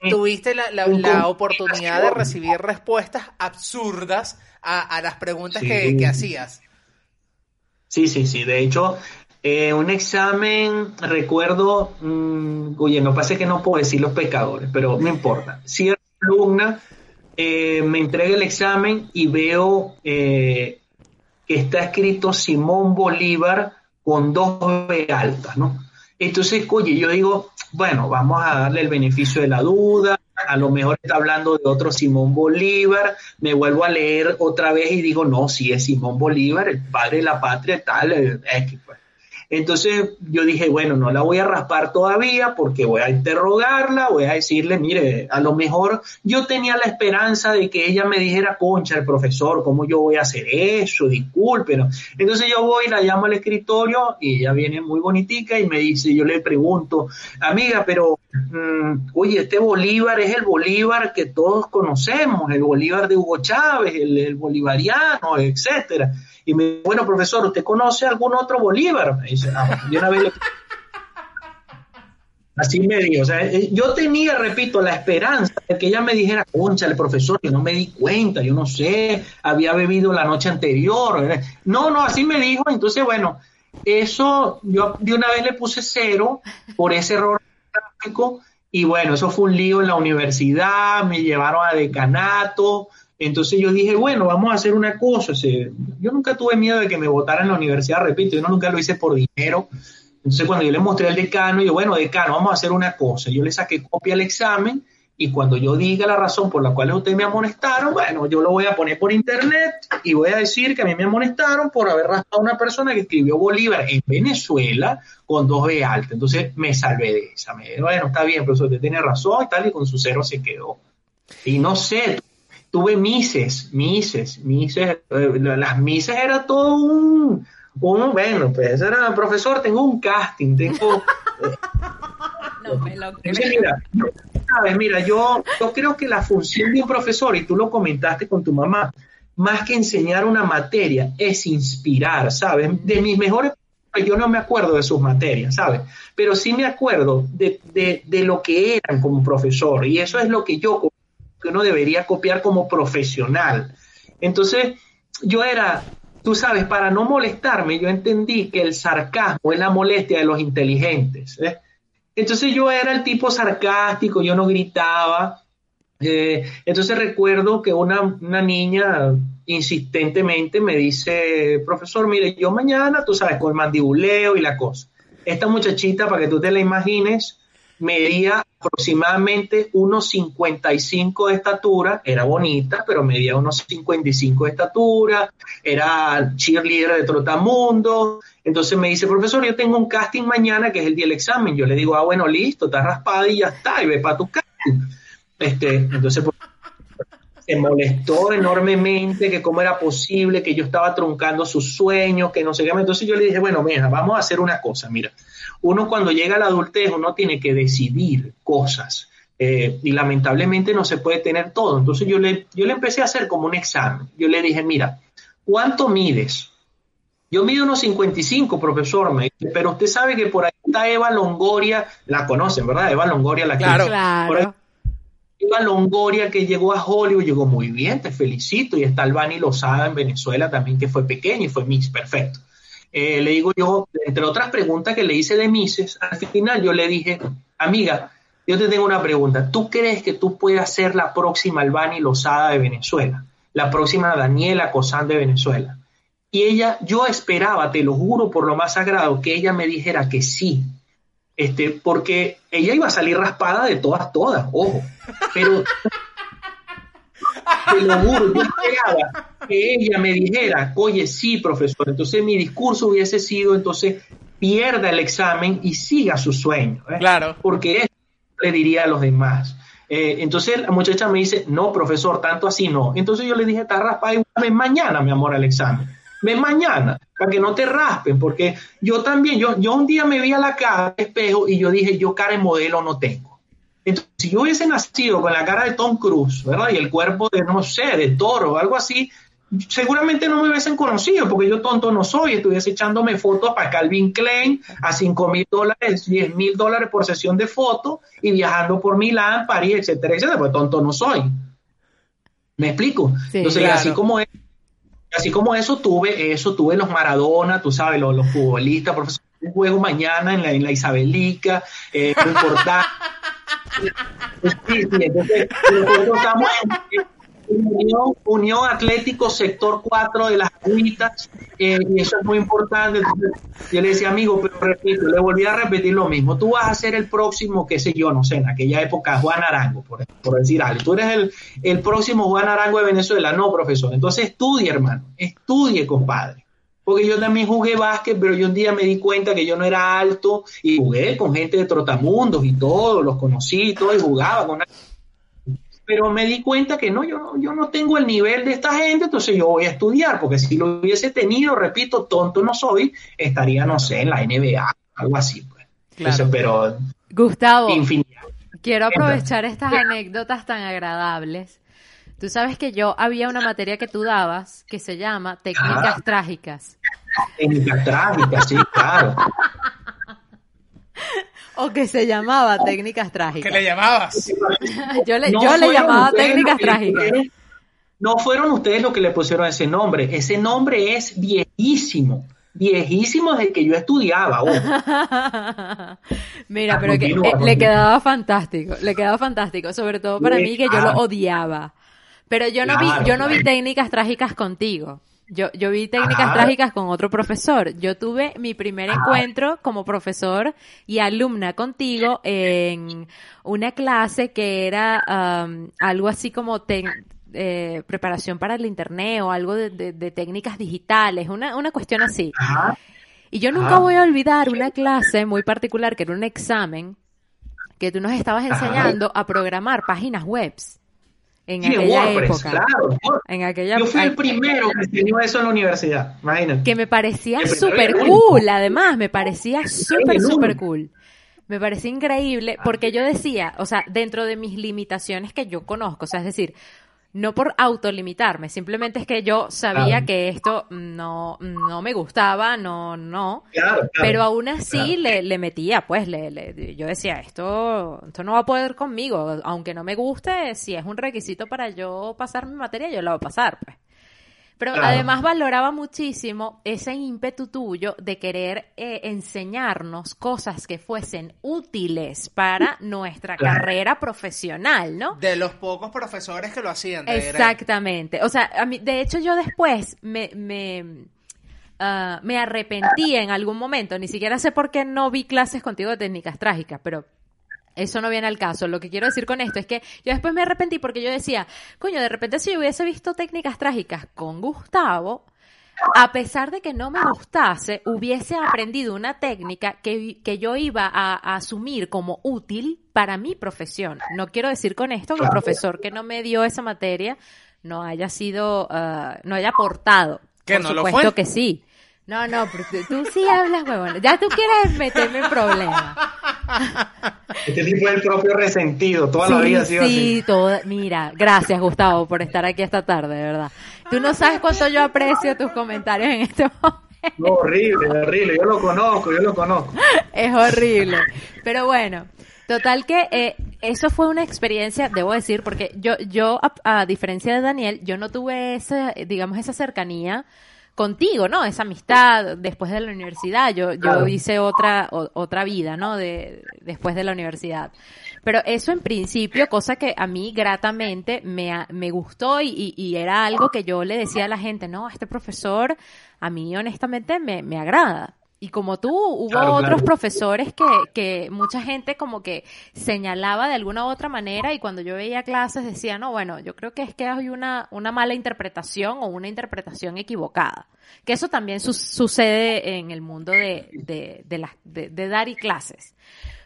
tuviste la, oportunidad de recibir respuestas absurdas a, las preguntas que, hacías. Sí, sí, sí. De hecho, eh, un examen, recuerdo, mm, oye, no pasa que no puedo decir los pecadores, pero no importa. Cierta alumna eh, me entrega el examen y veo eh, que está escrito Simón Bolívar con dos B altas, ¿no? Entonces, oye, yo digo, bueno, vamos a darle el beneficio de la duda, a lo mejor está hablando de otro Simón Bolívar, me vuelvo a leer otra vez y digo, no, si es Simón Bolívar, el padre de la patria, tal, X, pues. Entonces yo dije, bueno, no la voy a raspar todavía porque voy a interrogarla, voy a decirle, mire, a lo mejor yo tenía la esperanza de que ella me dijera, concha, el profesor, ¿cómo yo voy a hacer eso? Disculpen. Entonces yo voy, la llamo al escritorio y ella viene muy bonitica y me dice, yo le pregunto, amiga, pero, mm, oye, este Bolívar es el Bolívar que todos conocemos, el Bolívar de Hugo Chávez, el bolivariano, etcétera. Y me dice, bueno, profesor, ¿usted conoce algún otro Bolívar? Me dice, ah, yo una vez Así me dijo, o sea, eh, yo tenía, repito, la esperanza de que ella me dijera, concha, el profesor, que no me di cuenta, yo no sé, había bebido la noche anterior. No, no, así me dijo, entonces, bueno, eso yo de una vez le puse cero por ese error gráfico y bueno, eso fue un lío en la universidad, me llevaron a decanato, entonces yo dije, bueno, vamos a hacer una cosa. yo nunca tuve miedo de que me votara en la universidad, repito, yo nunca lo hice por dinero. Entonces cuando yo le mostré al decano, yo, bueno, decano, vamos a hacer una cosa. Yo le saqué copia al examen y cuando yo diga la razón por la cual ustedes me amonestaron, bueno, yo lo voy a poner por internet y voy a decir que a mí me amonestaron por haber raspado a una persona que escribió Bolívar en Venezuela con dos B alta. Entonces me salvé de esa. Me, bueno, está bien, profesor, usted tiene razón y tal, y con su cero se quedó. Y no sé, tuve mises, mises, mises, eh, las mises era todo un, un bueno, pues era, profesor, tengo un casting, tengo... no me lo mira, sabes, mira, yo, yo creo que la función de un profesor, y tú lo comentaste con tu mamá, más que enseñar una materia, es inspirar, ¿sabes? De mis mejores yo no me acuerdo de sus materias, ¿sabes? Pero sí me acuerdo de, de, de, lo que eran como profesor y eso es lo que yo que uno debería copiar como profesional. Entonces, yo era, tú sabes, para no molestarme, yo entendí que el sarcasmo es la molestia de los inteligentes. ¿eh? Entonces yo era el tipo sarcástico, yo no gritaba. Eh, entonces recuerdo que una, una, niña insistentemente me dice, profesor, mire, yo mañana, tú sabes, con el mandibuleo y la cosa. Esta muchachita, para que tú te la imagines, medía aproximadamente unos 55 de estatura, era bonita, pero medía unos 55 de estatura, era cheerleader de Trotamundo. Entonces me dice, profesor, yo tengo un casting mañana que es el día del examen. Yo le digo, ah, bueno, listo, está raspada y ya está, y ve para tu casting. Este, entonces, se molestó enormemente que cómo era posible que yo estaba truncando sus sueños, que no sé qué. Entonces yo le dije, bueno, mira, vamos a hacer una cosa, mira uno cuando llega a la adultez, uno tiene que decidir cosas. Eh, y lamentablemente no se puede tener todo. Entonces yo le, yo le empecé a hacer como un examen. Yo le dije, mira, ¿cuánto mides? Yo mido unos 55, profesor, me dice, pero usted sabe que por ahí está Eva Longoria, la conocen, ¿verdad? Eva Longoria, la claro. Claro. Longoria que llegó a Hollywood, llegó muy bien, te felicito. Y está Albani Lozada en Venezuela también, que fue pequeño y fue Miss, perfecto. Eh, le digo yo, entre otras preguntas que le hice de Misses, al final yo le dije, amiga, yo te tengo una pregunta. ¿Tú crees que tú puedas ser la próxima Albani Lozada de Venezuela? La próxima Daniela Cosán de Venezuela. Y ella, yo esperaba, te lo juro por lo más sagrado, que ella me dijera que sí. Este, porque ella iba a salir raspada de todas, todas, ojo. Pero te lo juro, yo esperaba que ella me dijera, oye, sí, profesor. Entonces mi discurso hubiese sido, entonces, pierda el examen y siga su sueño. ¿eh? Claro. Porque eso le diría a los demás. Eh, entonces la muchacha me dice, no, profesor, tanto así no. Entonces yo le dije, está raspada y mañana, mi amor, al examen. Ven mañana, para que no te raspen, porque yo también, yo, yo un día me vi a la cara al espejo y yo dije, yo cara de modelo no tengo. Entonces, si yo hubiese nacido con la cara de Tom Cruise, ¿verdad? Y el cuerpo de, no sé, de toro o algo así, seguramente no me hubiesen conocido, porque yo tonto no soy, estuviese echándome fotos para Calvin Klein a 5 mil dólares, 10 mil dólares por sesión de fotos y viajando por Milán, París, etcétera, etcétera, pues tonto no soy. ¿Me explico? Sí, Entonces, claro. así como es, así como eso tuve, eso tuve los Maradona, tú sabes, los, los futbolistas, profesor, un juego mañana en la, en la Isabelica, eh, importante. Sí, sí, entonces, nosotros estamos en Unión, Atlético Sector 4 de las Agüitas, eh, y eso es muy importante. Yo le decía, amigo, pero repito, le volví a repetir lo mismo. Tú vas a ser el próximo, qué sé yo, no sé, en aquella época, Juan Arango, por, por decir algo. Tú eres el, el próximo Juan Arango de Venezuela. No, profesor. Entonces estudie, hermano. Estudie, compadre. Porque yo también jugué básquet, pero yo un día me di cuenta que yo no era alto y jugué con gente de Trotamundos y todo, los conocí y todo, y jugaba con pero me di cuenta que no, yo no, yo no tengo el nivel de esta gente, entonces yo voy a estudiar, porque si lo hubiese tenido, repito, tonto no soy, estaría, no sé, en la NBA, algo así, pues. Entonces, pero Gustavo, infinidad. quiero aprovechar estas anécdotas tan agradables. Tú sabes que yo había una materia que tú dabas que se llama técnicas Ah. trágicas. Técnica trágica, sí, claro. O que se llamaba técnicas trágicas. ¿Qué le llamabas? Yo le, No yo le fueron llamaba ustedes técnicas que trágicas. pusieron- No fueron ustedes los que le pusieron ese nombre. Ese nombre es viejísimo. Viejísimo desde que yo estudiaba. ojo. Mira, pero que eh, le quedaba fantástico, le quedaba fantástico, sobre todo para mí que yo lo odiaba. Pero yo no vi, yo no vi técnicas trágicas contigo. Yo, yo vi técnicas Ajá. trágicas con otro profesor. Yo tuve mi primer Ajá. encuentro como profesor y alumna contigo en una clase que era am, algo así como eh, preparación para el internet o algo de, de- de técnicas digitales, una, una cuestión así. Ajá. Y yo nunca Ah. voy a olvidar una clase muy particular que era un examen que tú nos estabas enseñando a programar páginas webs en Y de aquella WordPress, época. claro. En aquella Yo fui el primero que enseñó eso en la universidad. Imagínate. que me parecía súper cool, además, me parecía súper, súper cool. Me parecía increíble porque yo decía, o sea, dentro de mis limitaciones que yo conozco, o sea, es decir, no por autolimitarme, simplemente es que yo sabía Claro. que esto no, no me gustaba, no, no, Claro, claro. pero aún así le, le metía, pues, le, le- yo decía, esto, esto no va a poder conmigo, aunque no me guste, si es un requisito para yo pasar mi materia, yo la voy a pasar, pues. Pero Claro. además valoraba muchísimo ese ímpetu tuyo de querer eh, enseñarnos cosas que fuesen útiles para nuestra Claro. carrera profesional, ¿no? De los pocos profesores que lo hacían. de- era- Exactamente. O sea, a mí, de hecho yo después me, me, ah, me arrepentí en algún momento. Ni siquiera sé por qué no vi clases contigo de técnicas trágicas, pero eso no viene al caso. Lo que quiero decir con esto es que yo después me arrepentí porque yo decía, coño, de repente si yo hubiese visto técnicas trágicas con Gustavo, a pesar de que no me gustase, hubiese aprendido una técnica que, que yo iba a, a asumir como útil para mi profesión. No quiero decir con esto que el profesor que no me dio esa materia no haya sido, ah, no haya aportado. Que Por no lo supuesto fue. que sí. No, no, pero tú, sí hablas, huevón. Ya tú quieres meterme en problemas. Este tipo es el propio resentido, toda la vida ha sido sí, Toda, mira, gracias Gustavo por estar aquí esta tarde, de verdad. Tú no sabes cuánto yo aprecio tus comentarios en este momento. No, horrible, horrible, yo lo conozco, yo lo conozco. Es horrible. Pero bueno, total que eh, eso fue una experiencia, debo decir, porque yo, yo a, a diferencia de Daniel, yo no tuve esa, digamos, esa cercanía contigo, ¿no? Esa amistad después de la universidad. Yo, yo hice otra, otra vida, ¿no? De, después de la universidad. Pero eso en principio, cosa que a mí gratamente me, me gustó y, y, era algo que yo le decía a la gente, no, este profesor a mí honestamente me, me agrada. Y como tú, hubo otros profesores que, que mucha gente como que señalaba de alguna u otra manera y cuando yo veía clases decía, no, bueno, yo creo que es que hay una, una mala interpretación o una interpretación equivocada. Que eso también sucede en el mundo de, de, de, de, de dar y clases.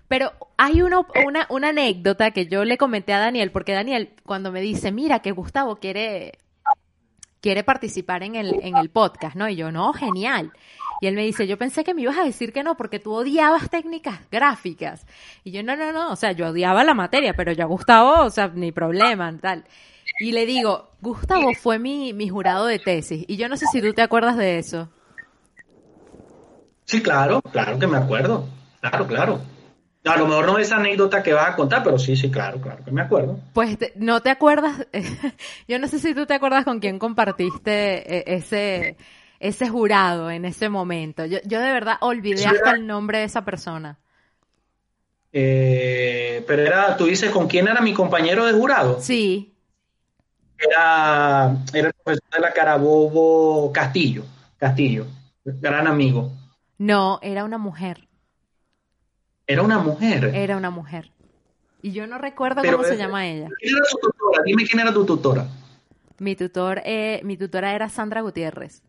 Pero hay una, una, una anécdota que yo le comenté a Daniel, porque Daniel cuando me dice, mira que Gustavo quiere quiere participar en el, en el podcast, ¿no? Y yo, no, genial. Y él me dice, yo pensé que me ibas a decir que no, porque tú odiabas técnicas gráficas. Y yo, no, no, no, o sea, yo odiaba la materia, pero ya Gustavo, o sea, ni problema, tal. Y le digo, Gustavo fue mi, mi jurado de tesis. Y yo no sé si tú te acuerdas de eso. Sí, claro, claro que me acuerdo. Claro, claro. A lo mejor no es anécdota que vas a contar, pero sí, sí, claro, claro que me acuerdo. Pues no te acuerdas, yo no sé si tú te acuerdas con quién compartiste eh, ese, ese jurado en ese momento. Yo, yo de verdad olvidé hasta el nombre de esa persona. Eh, pero era, tú dices, ¿con quién era mi compañero de jurado? Sí. Era, era el profesor de la Carabobo Castillo, Castillo, gran amigo. No, era una mujer. Era una mujer. Era una mujer. Y yo no recuerdo cómo se llama ella. ¿Quién era tu tutora? Dime quién era tu tutora. Mi tutor, eh, mi tutora era Sandra Gutiérrez.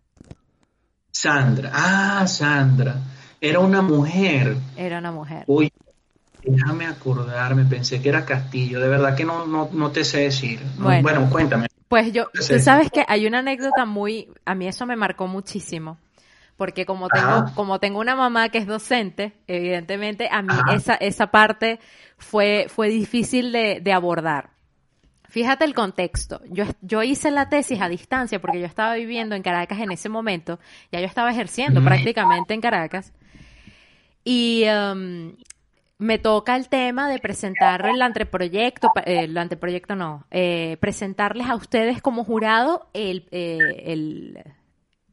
Sandra, ah, Sandra. Era una mujer. Era una mujer. Uy, déjame acordarme, pensé que era Castillo, de verdad que no, no, no te sé decir. Bueno, cuéntame. Pues yo, tú sabes que hay una anécdota muy, a mí eso me marcó muchísimo porque como tengo, como tengo una mamá que es docente, evidentemente a mí esa, esa parte fue, fue difícil de, de, abordar. Fíjate el contexto. Yo, yo hice la tesis a distancia porque yo estaba viviendo en Caracas en ese momento, ya yo estaba ejerciendo prácticamente en Caracas. Y um, me toca el tema de presentar el anteproyecto, el anteproyecto no, eh, presentarles a ustedes como jurado el, eh, el,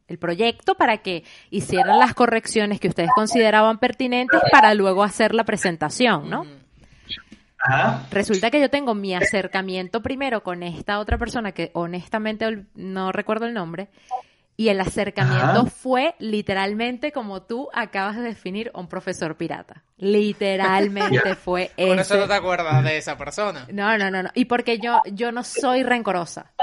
el proyecto para que hicieran las correcciones que ustedes consideraban pertinentes para luego hacer la presentación, ¿no? Resulta que yo tengo mi acercamiento primero con esta otra persona que honestamente no recuerdo el nombre. Y el acercamiento fue literalmente como tú acabas de definir un profesor pirata. Literalmente fue ese. Por eso no te acuerdas de esa persona. No, no, no, no. Y porque yo, yo no soy rencorosa.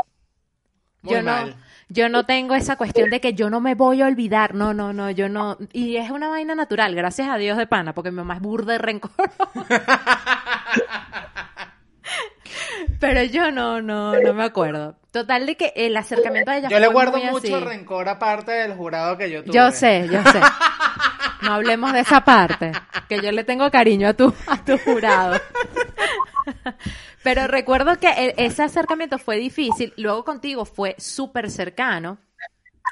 yo no, yo no tengo esa cuestión de que yo no me voy a olvidar. No, no, no, yo no. Y es una vaina natural, gracias a Dios de pana, porque mi mamá es burda de rencor. Pero yo no, no, no me acuerdo. Total de que el acercamiento a ella Yo le guardo mucho rencor aparte del jurado que yo tuve. Yo sé, yo sé. No hablemos de esa parte, que yo le tengo cariño a tu, a tu jurado. Pero recuerdo que e, ese acercamiento fue difícil, luego contigo fue súper cercano.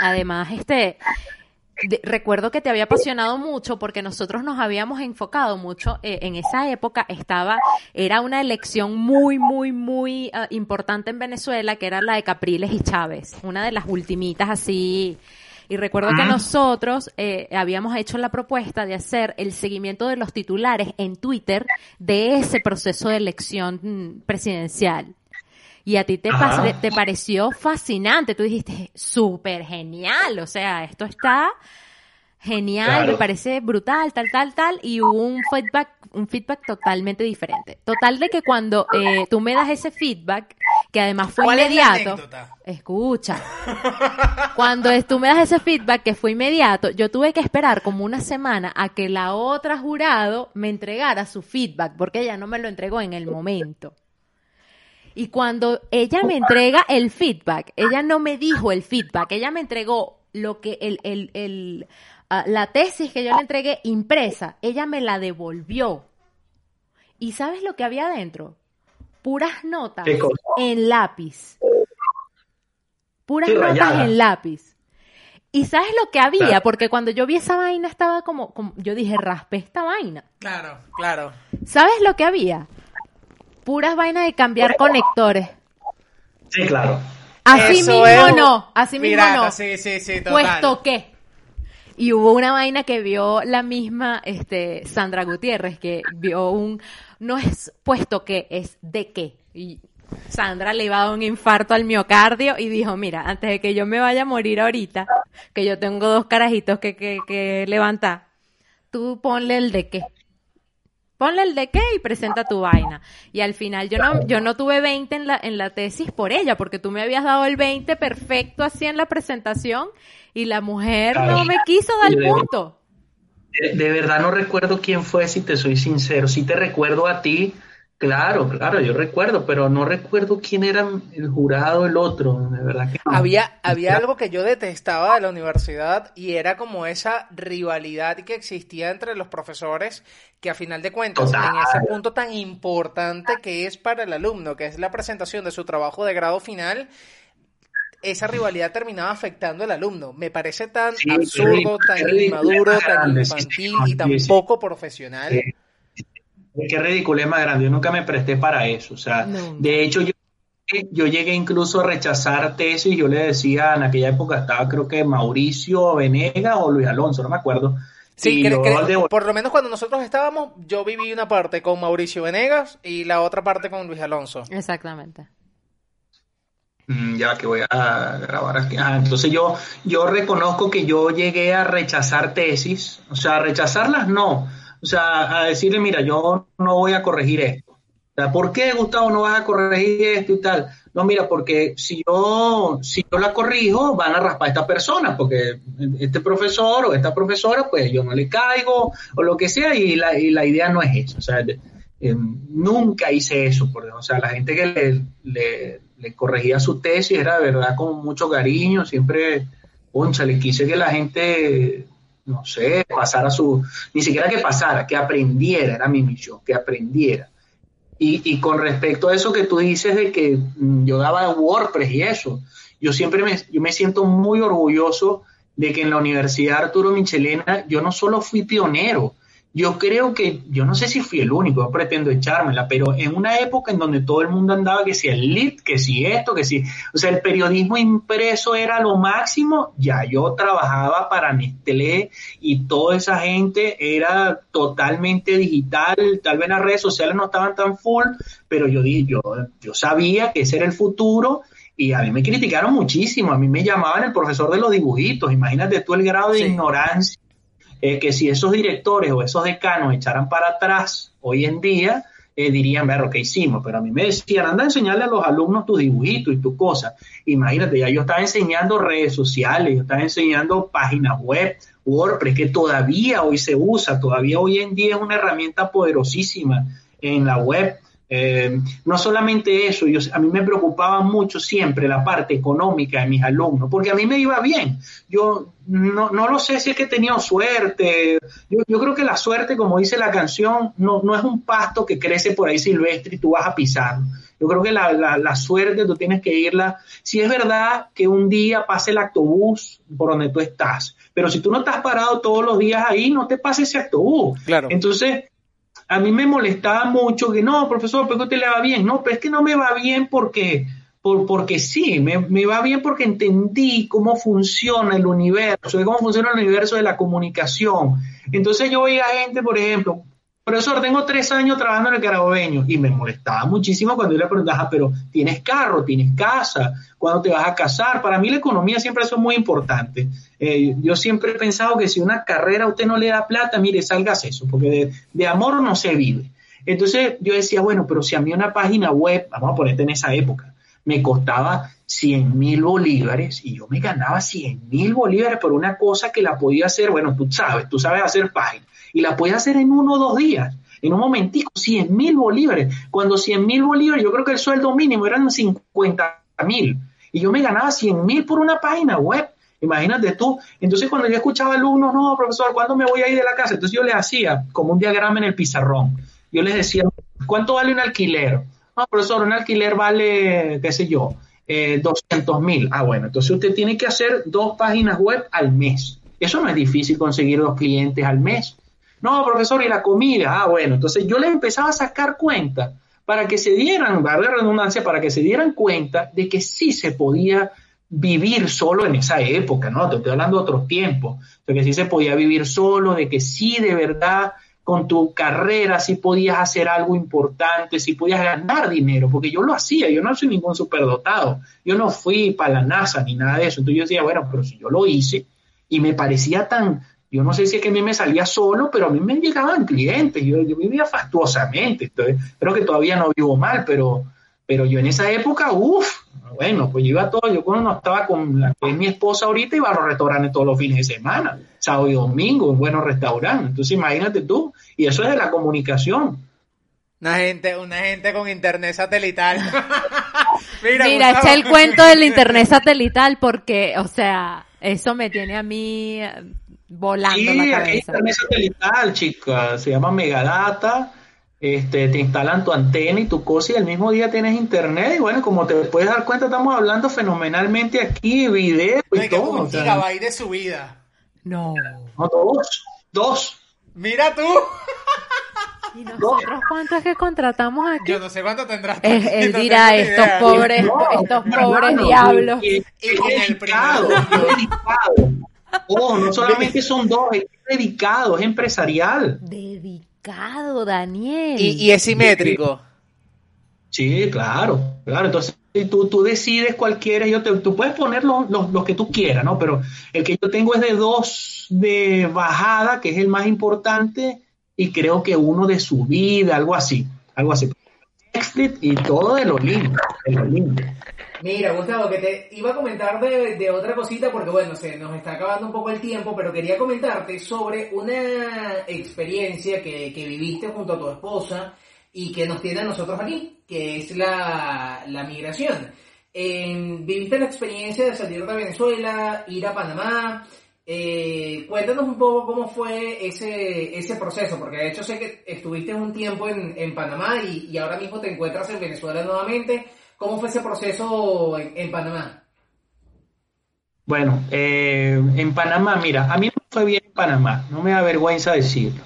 Además, este, recuerdo que te había apasionado mucho porque nosotros nos habíamos enfocado mucho eh, en esa época estaba era una elección muy muy muy ah, importante en Venezuela que era la de Capriles y Chávez una de las ultimitas así y recuerdo que nosotros eh, habíamos hecho la propuesta de hacer el seguimiento de los titulares en Twitter de ese proceso de elección mm, presidencial. Y a ti te, te pareció fascinante, tú dijiste, súper genial, o sea, esto está genial, me parece brutal, tal, tal, tal, y hubo un feedback, un feedback totalmente diferente. Total de que cuando eh, tú me das ese feedback, que además fue inmediato, escucha, cuando tú me das ese feedback que fue inmediato, yo tuve que esperar como una semana a que la otra jurado me entregara su feedback, porque ella no me lo entregó en el momento. Y cuando ella me entrega el feedback, ella no me dijo el feedback, ella me entregó lo que el, el, el la tesis que yo le entregué impresa, ella me la devolvió. ¿Y sabes lo que había adentro? Puras notas en lápiz. Puras notas rayada. en lápiz. ¿Y sabes lo que había? Claro. Porque cuando yo vi esa vaina estaba como, como yo dije, raspé esta vaina. Claro, claro. ¿Sabes lo que había? Puras vainas de cambiar conectores. Sí, claro. Así Eso mismo es no, así mismo pirata, no. Sí, sí, sí, total. Puesto que. Y hubo una vaina que vio la misma este, Sandra Gutiérrez, que vio un. No es puesto que, es de qué. Y Sandra le iba a dar un infarto al miocardio y dijo: Mira, antes de que yo me vaya a morir ahorita, que yo tengo dos carajitos que, que, que levantar, tú ponle el de qué. Ponle el de qué y presenta tu vaina. Y al final yo no, yo no tuve 20 en la, en la tesis por ella, porque tú me habías dado el 20 perfecto así en la presentación y la mujer no me quiso dar el punto. De, de verdad no recuerdo quién fue, si te soy sincero. Sí te recuerdo a ti, claro, claro, yo recuerdo, pero no recuerdo quién era el jurado, el otro, de verdad que no. Había, había algo que yo detestaba de la universidad y era como esa rivalidad que existía entre los profesores que a final de cuentas Total. en ese punto tan importante que es para el alumno, que es la presentación de su trabajo de grado final, esa rivalidad terminaba afectando al alumno. Me parece tan Sí, absurdo, tan inmaduro, tan infantil y tan poco profesional. Qué ridículo es más grande. Yo nunca me presté para eso. O sea, de hecho, yo, yo llegué incluso a rechazar tesis. Yo le decía, en aquella época estaba creo que Mauricio Venega o Luis Alonso, no me acuerdo. Sí, cre- cre- por lo menos cuando nosotros estábamos, yo viví una parte con Mauricio Venegas y la otra parte con Luis Alonso. Exactamente. Mm, Ya que voy a grabar aquí. Ah, entonces yo, yo reconozco que yo llegué a rechazar tesis, o sea, a rechazarlas no, o sea, a decirle, mira, yo no voy a corregir esto. O sea, ¿por qué, Gustavo, no vas a corregir esto y tal? No, mira, porque si yo, si yo la corrijo, van a raspar a esta persona, porque este profesor o esta profesora, pues yo no le caigo o lo que sea, y la, y la idea no es eso. O sea, eh, nunca hice eso, por, o sea, la gente que le, le, le corregía su tesis era de verdad con mucho cariño, siempre, concha, le quise que la gente, no sé, pasara su, ni siquiera que pasara, que aprendiera, era mi misión, que aprendiera. Y, y con respecto a eso que tú dices de que mm, yo daba WordPress y eso, yo siempre me, yo me siento muy orgulloso de que en la Universidad Arturo Michelena yo no solo fui pionero, yo creo que, yo no sé si fui el único, yo pretendo echármela, pero en una época en donde todo el mundo andaba que si el lead, que si esto, que si, o sea, el periodismo impreso era lo máximo, ya yo trabajaba para Nestlé y toda esa gente era totalmente digital, tal vez las redes sociales no estaban tan full, pero yo, di- yo, yo sabía que ese era el futuro y a mí me criticaron muchísimo, a mí me llamaban el profesor de los dibujitos, imagínate tú el grado de Sí. ignorancia que si esos directores o esos decanos echaran para atrás hoy en día, eh, dirían, ver que hicimos, pero a mí me decían, anda a enseñarle a los alumnos tus dibujitos y tus cosas. Imagínate, ya yo estaba enseñando redes sociales, yo estaba enseñando páginas web, WordPress, que todavía hoy se usa, todavía hoy en día es una herramienta poderosísima en la web. Eh, no solamente eso, yo, a mí me preocupaba mucho siempre la parte económica de mis alumnos, porque a mí me iba bien. Yo no, no lo sé si es que he tenido suerte. Yo, yo creo que la suerte, como dice la canción, no, no es un pasto que crece por ahí silvestre y tú vas a pisar. Yo creo que la, la, la suerte tú tienes que irla. Si es verdad que un día pase el autobús por donde tú estás, pero si tú no estás parado todos los días ahí, no te pase ese autobús. Claro. Entonces, a mí me molestaba mucho que no, profesor, ¿por qué usted le va bien? No, pero es que no me va bien porque, por, porque sí, me, me va bien porque entendí cómo funciona el universo, cómo funciona el universo de la comunicación. Entonces yo veía gente, por ejemplo, profesor, tengo tres años trabajando en el carabobeño y me molestaba muchísimo cuando yo le preguntaba, "Ah, pero tienes carro, tienes casa, ¿cuándo te vas a casar? Para mí la economía siempre ha sido muy importante. Eh, yo siempre he pensado que si una carrera a usted no le da plata, mire, salgas eso, porque de, de amor no se vive. Entonces yo decía, bueno, pero si a mí una página web, vamos a ponerte en esa época, me costaba 100 mil bolívares y yo me ganaba 100 mil bolívares por una cosa que la podía hacer, bueno, tú sabes, tú sabes hacer páginas y la podía hacer en uno o dos días, en un momentico, 100 mil bolívares. Cuando 100 mil bolívares, yo creo que el sueldo mínimo eran 50 mil y yo me ganaba 100 mil por una página web. Imagínate tú. Entonces, cuando yo escuchaba alumnos, no, profesor, ¿cuándo me voy a ir de la casa? Entonces yo les hacía como un diagrama en el pizarrón. Yo les decía, ¿Cuánto vale un alquiler? No, profesor, un alquiler vale, qué sé yo, eh, 200 mil. Ah, bueno, entonces usted tiene que hacer dos páginas web al mes. Eso no es difícil conseguir dos clientes al mes. No, profesor, y la comida. Ah, bueno, entonces yo le empezaba a sacar cuenta para que se dieran, la redundancia, para que se dieran cuenta de que sí se podía vivir solo en esa época, ¿no? Te estoy hablando de otros tiempos, de que sí se podía vivir solo, de que sí de verdad con tu carrera sí podías hacer algo importante, sí podías ganar dinero, porque yo lo hacía, yo no soy ningún superdotado, yo no fui para la NASA ni nada de eso, entonces yo decía, bueno, pero si yo lo hice y me parecía tan, yo no sé si es que a mí me salía solo, pero a mí me llegaban clientes, yo, yo vivía fastuosamente, entonces, creo que todavía no vivo mal, pero, pero yo en esa época, uff, bueno, pues yo iba todo, yo cuando no estaba con la que es mi esposa ahorita, iba a los restaurantes todos los fines de semana, sábado y domingo, en buenos restaurantes. Entonces imagínate tú, y eso es de la comunicación. Una gente, una gente con internet satelital. Mira, Mira echa el cuento del internet satelital porque, o sea, eso me tiene a mí volando sí, la cabeza. internet satelital, chicas, se llama Megadata este, te instalan tu antena y tu cosa y el mismo día tienes internet y bueno, como te puedes dar cuenta, estamos hablando fenomenalmente aquí, video y todo. Un gigabyte de subida. No. No, dos. Dos. Mira tú. ¿Y nosotros cuánto es que contratamos aquí? Yo no sé cuánto tendrás. Él, dirá, estos pobres, estos pobres diablos. Y, con el dedicado, dedicado. Oh, no solamente son dos, es dedicado, es empresarial. Dedicado Daniel. Y, es simétrico. Sí, claro, claro. Entonces tú, tú decides cuál quieres. Yo te, tú puedes poner los, que tú quieras, ¿no? Pero el que yo tengo es de dos de bajada, que es el más importante, y creo que uno de subida, algo así, algo así. Y todo de lo lindo, de lo lindo. Mira, Gustavo, que te iba a comentar de, otra cosita porque, bueno, se nos está acabando un poco el tiempo, pero quería comentarte sobre una experiencia que, viviste junto a tu esposa y que nos tiene a nosotros aquí, que es la, migración. viviste la experiencia de salir de Venezuela, ir a Panamá. Eh, cuéntanos un poco cómo fue ese, ese proceso, porque de hecho sé que estuviste un tiempo en, Panamá y, y ahora mismo te encuentras en Venezuela nuevamente. ¿Cómo fue ese proceso en, Panamá? Bueno, eh, en Panamá, mira, a mí no fue bien en Panamá, no me da vergüenza decirlo.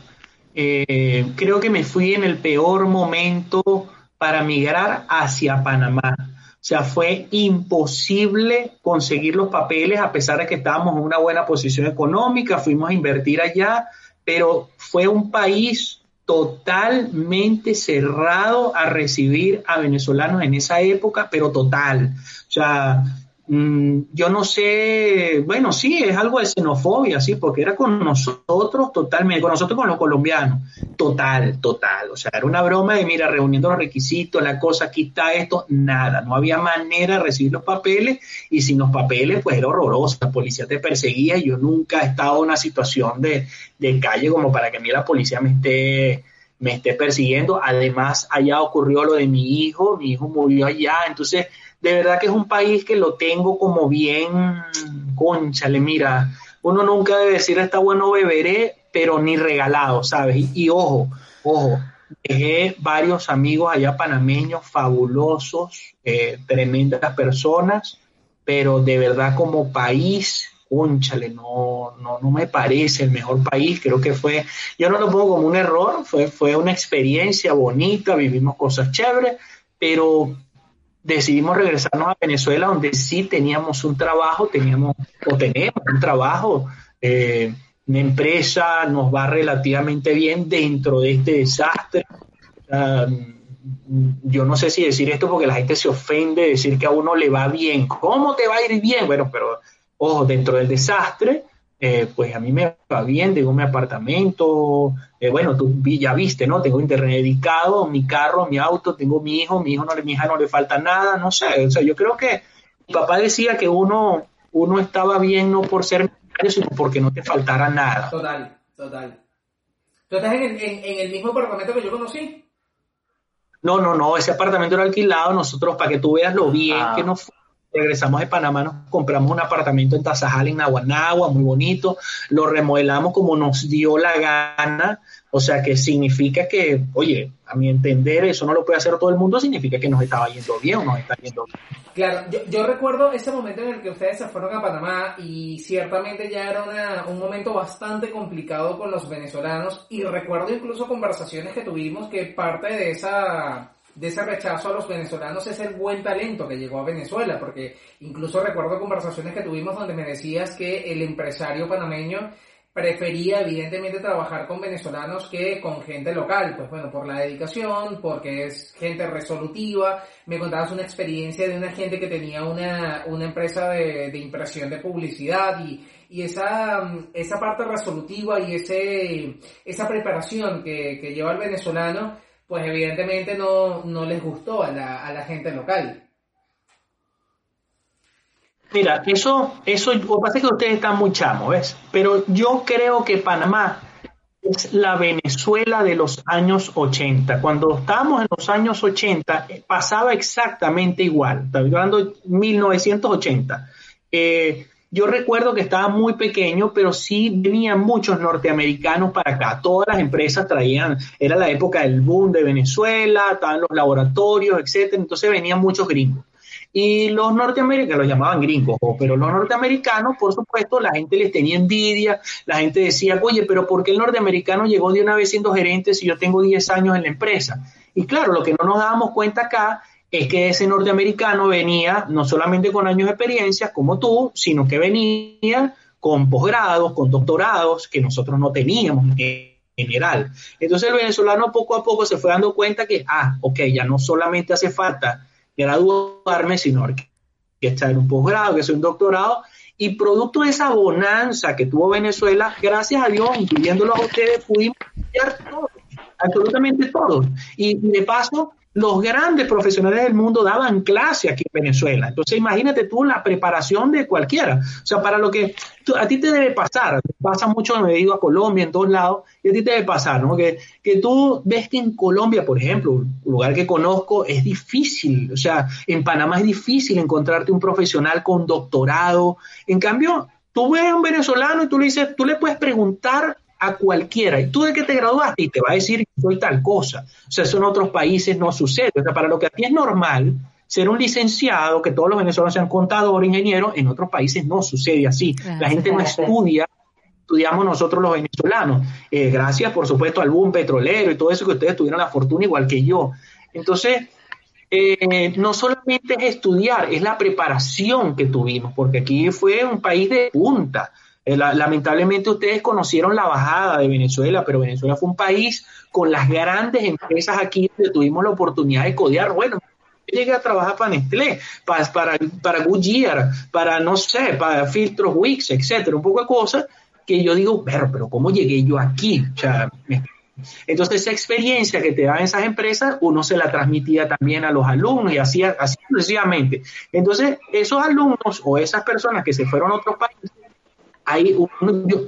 Eh, creo que me fui en el peor momento para migrar hacia Panamá. O sea, fue imposible conseguir los papeles a pesar de que estábamos en una buena posición económica, fuimos a invertir allá, pero fue un país totalmente cerrado a recibir a venezolanos en esa época, pero total. O sea, Mm, yo no sé, bueno, sí, es algo de xenofobia, sí, porque era con nosotros totalmente, con nosotros con los colombianos, total, total. O sea, era una broma de, mira, reuniendo los requisitos, la cosa, aquí está esto, nada, no había manera de recibir los papeles y sin los papeles, pues era horroroso, la policía te perseguía y yo nunca he estado en una situación de, de calle como para que a mí la policía me esté me esté persiguiendo. Además, allá ocurrió lo de mi hijo, mi hijo murió allá, entonces de verdad que es un país que lo tengo como bien, conchale, mira, uno nunca debe decir está bueno beberé, pero ni regalado, ¿sabes? Y, ojo, ojo, dejé varios amigos allá panameños fabulosos, eh, tremendas personas, pero de verdad como país, conchale, no, no, no me parece el mejor país, creo que fue, yo no lo pongo como un error, fue, fue una experiencia bonita, vivimos cosas chéveres, pero decidimos regresarnos a Venezuela, donde sí teníamos un trabajo, teníamos o tenemos un trabajo, eh, una empresa nos va relativamente bien dentro de este desastre. yo no sé si decir esto porque la gente se ofende, decir que a uno le va bien. ¿Cómo te va a ir bien? Bueno, pero ojo, dentro del desastre eh, pues a mí me va bien, tengo mi apartamento, eh, bueno, tú ya viste, ¿no? Tengo internet dedicado, mi carro, mi auto, tengo mi hijo, mi hijo no, mi hija no le falta nada, no sé, o sea, yo creo que mi papá decía que uno, uno estaba bien no por ser millonario, sino porque no te faltara nada. Total, total. ¿Tú estás en el, en, el mismo apartamento que yo conocí? No, no, no, ese apartamento era alquilado, nosotros, para que tú veas lo bien ah. que nos fue regresamos de Panamá, nos compramos un apartamento en Tazajal, en Naguanagua, muy bonito, lo remodelamos como nos dio la gana, o sea que significa que, oye, a mi entender, eso no lo puede hacer todo el mundo, significa que nos estaba yendo bien o nos está yendo bien. Claro, yo, recuerdo ese momento en el que ustedes se fueron a Panamá y ciertamente ya era un momento bastante complicado con los venezolanos y recuerdo incluso conversaciones que tuvimos que parte de esa de ese rechazo a los venezolanos es el buen talento que llegó a Venezuela, porque incluso recuerdo conversaciones que tuvimos donde me decías que el empresario panameño prefería evidentemente trabajar con venezolanos que con gente local, pues bueno, por la dedicación, porque es gente resolutiva. Me contabas una experiencia de una gente que tenía una, una empresa de, de impresión de publicidad y, y esa, esa parte resolutiva y ese, esa preparación que, que lleva el venezolano pues evidentemente no, no les gustó a la, a la gente local. Mira, eso, eso, lo que pasa es que ustedes están muy chamos, ¿ves? Pero yo creo que Panamá es la Venezuela de los años 80. Cuando estábamos en los años 80, eh, pasaba exactamente igual. Estoy hablando de 1980. Eh, yo recuerdo que estaba muy pequeño, pero sí venían muchos norteamericanos para acá. Todas las empresas traían, era la época del boom de Venezuela, estaban los laboratorios, etcétera. Entonces venían muchos gringos. Y los norteamericanos, los llamaban gringos, pero los norteamericanos, por supuesto, la gente les tenía envidia, la gente decía, oye, pero ¿por qué el norteamericano llegó de una vez siendo gerente si yo tengo 10 años en la empresa? Y claro, lo que no nos dábamos cuenta acá es que ese norteamericano venía no solamente con años de experiencia como tú, sino que venía con posgrados, con doctorados que nosotros no teníamos en general. Entonces el venezolano poco a poco se fue dando cuenta que, ah, ok, ya no solamente hace falta graduarme, sino que estar en un posgrado, que es un doctorado, y producto de esa bonanza que tuvo Venezuela, gracias a Dios, incluyéndolo a ustedes, pudimos estudiar todo, absolutamente todo. Y de paso, los grandes profesionales del mundo daban clase aquí en Venezuela. Entonces, imagínate tú la preparación de cualquiera. O sea, para lo que a ti te debe pasar, pasa mucho, me ido a Colombia, en todos lados, y a ti te debe pasar, ¿no? Que, que tú ves que en Colombia, por ejemplo, un lugar que conozco, es difícil. O sea, en Panamá es difícil encontrarte un profesional con doctorado. En cambio, tú ves a un venezolano y tú le dices, tú le puedes preguntar a cualquiera. ¿Y tú de qué te graduaste? Y te va a decir que soy tal cosa. O sea, eso en otros países no sucede. O sea, para lo que a ti es normal ser un licenciado, que todos los venezolanos sean contadores, ingenieros, en otros países no sucede así. La gente no estudia, estudiamos nosotros los venezolanos. Eh, gracias, por supuesto, al boom petrolero y todo eso que ustedes tuvieron la fortuna igual que yo. Entonces, eh, no solamente es estudiar, es la preparación que tuvimos, porque aquí fue un país de punta. Eh, lamentablemente ustedes conocieron la bajada de Venezuela, pero Venezuela fue un país con las grandes empresas aquí donde tuvimos la oportunidad de codear. Bueno, yo llegué a trabajar para Nestlé, para, para, para Goodyear, para, no sé, para Filtros Wix, etcétera, un poco de cosas que yo digo, pero, pero ¿cómo llegué yo aquí? Entonces esa experiencia que te dan esas empresas, uno se la transmitía también a los alumnos y así, así sucesivamente. Entonces, esos alumnos o esas personas que se fueron a otros países,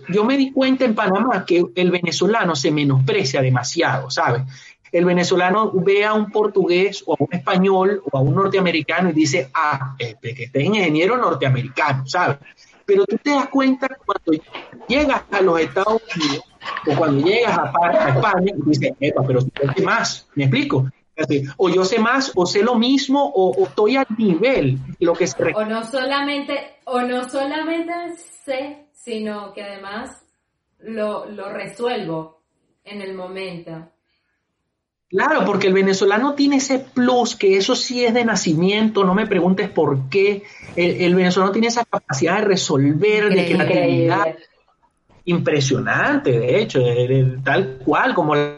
yo, me di cuenta en Panamá que el venezolano se menosprecia demasiado, ¿sabes? El venezolano ve a un portugués o a un español o a un norteamericano y dice, ah, este, que este es ingeniero norteamericano, ¿sabes? Pero tú te das cuenta cuando llegas a los Estados Unidos o cuando llegas a, España y dices, epa, pero yo sé más, ¿me explico? O yo sé más, o sé lo mismo, o, o estoy al nivel lo que se O no solamente, o no solamente sé sino que además lo, resuelvo en el momento. Claro, porque el venezolano tiene ese plus, que eso sí es de nacimiento, no me preguntes por qué. El, venezolano tiene esa capacidad de resolver, de creatividad. Impresionante, de hecho, tal cual como la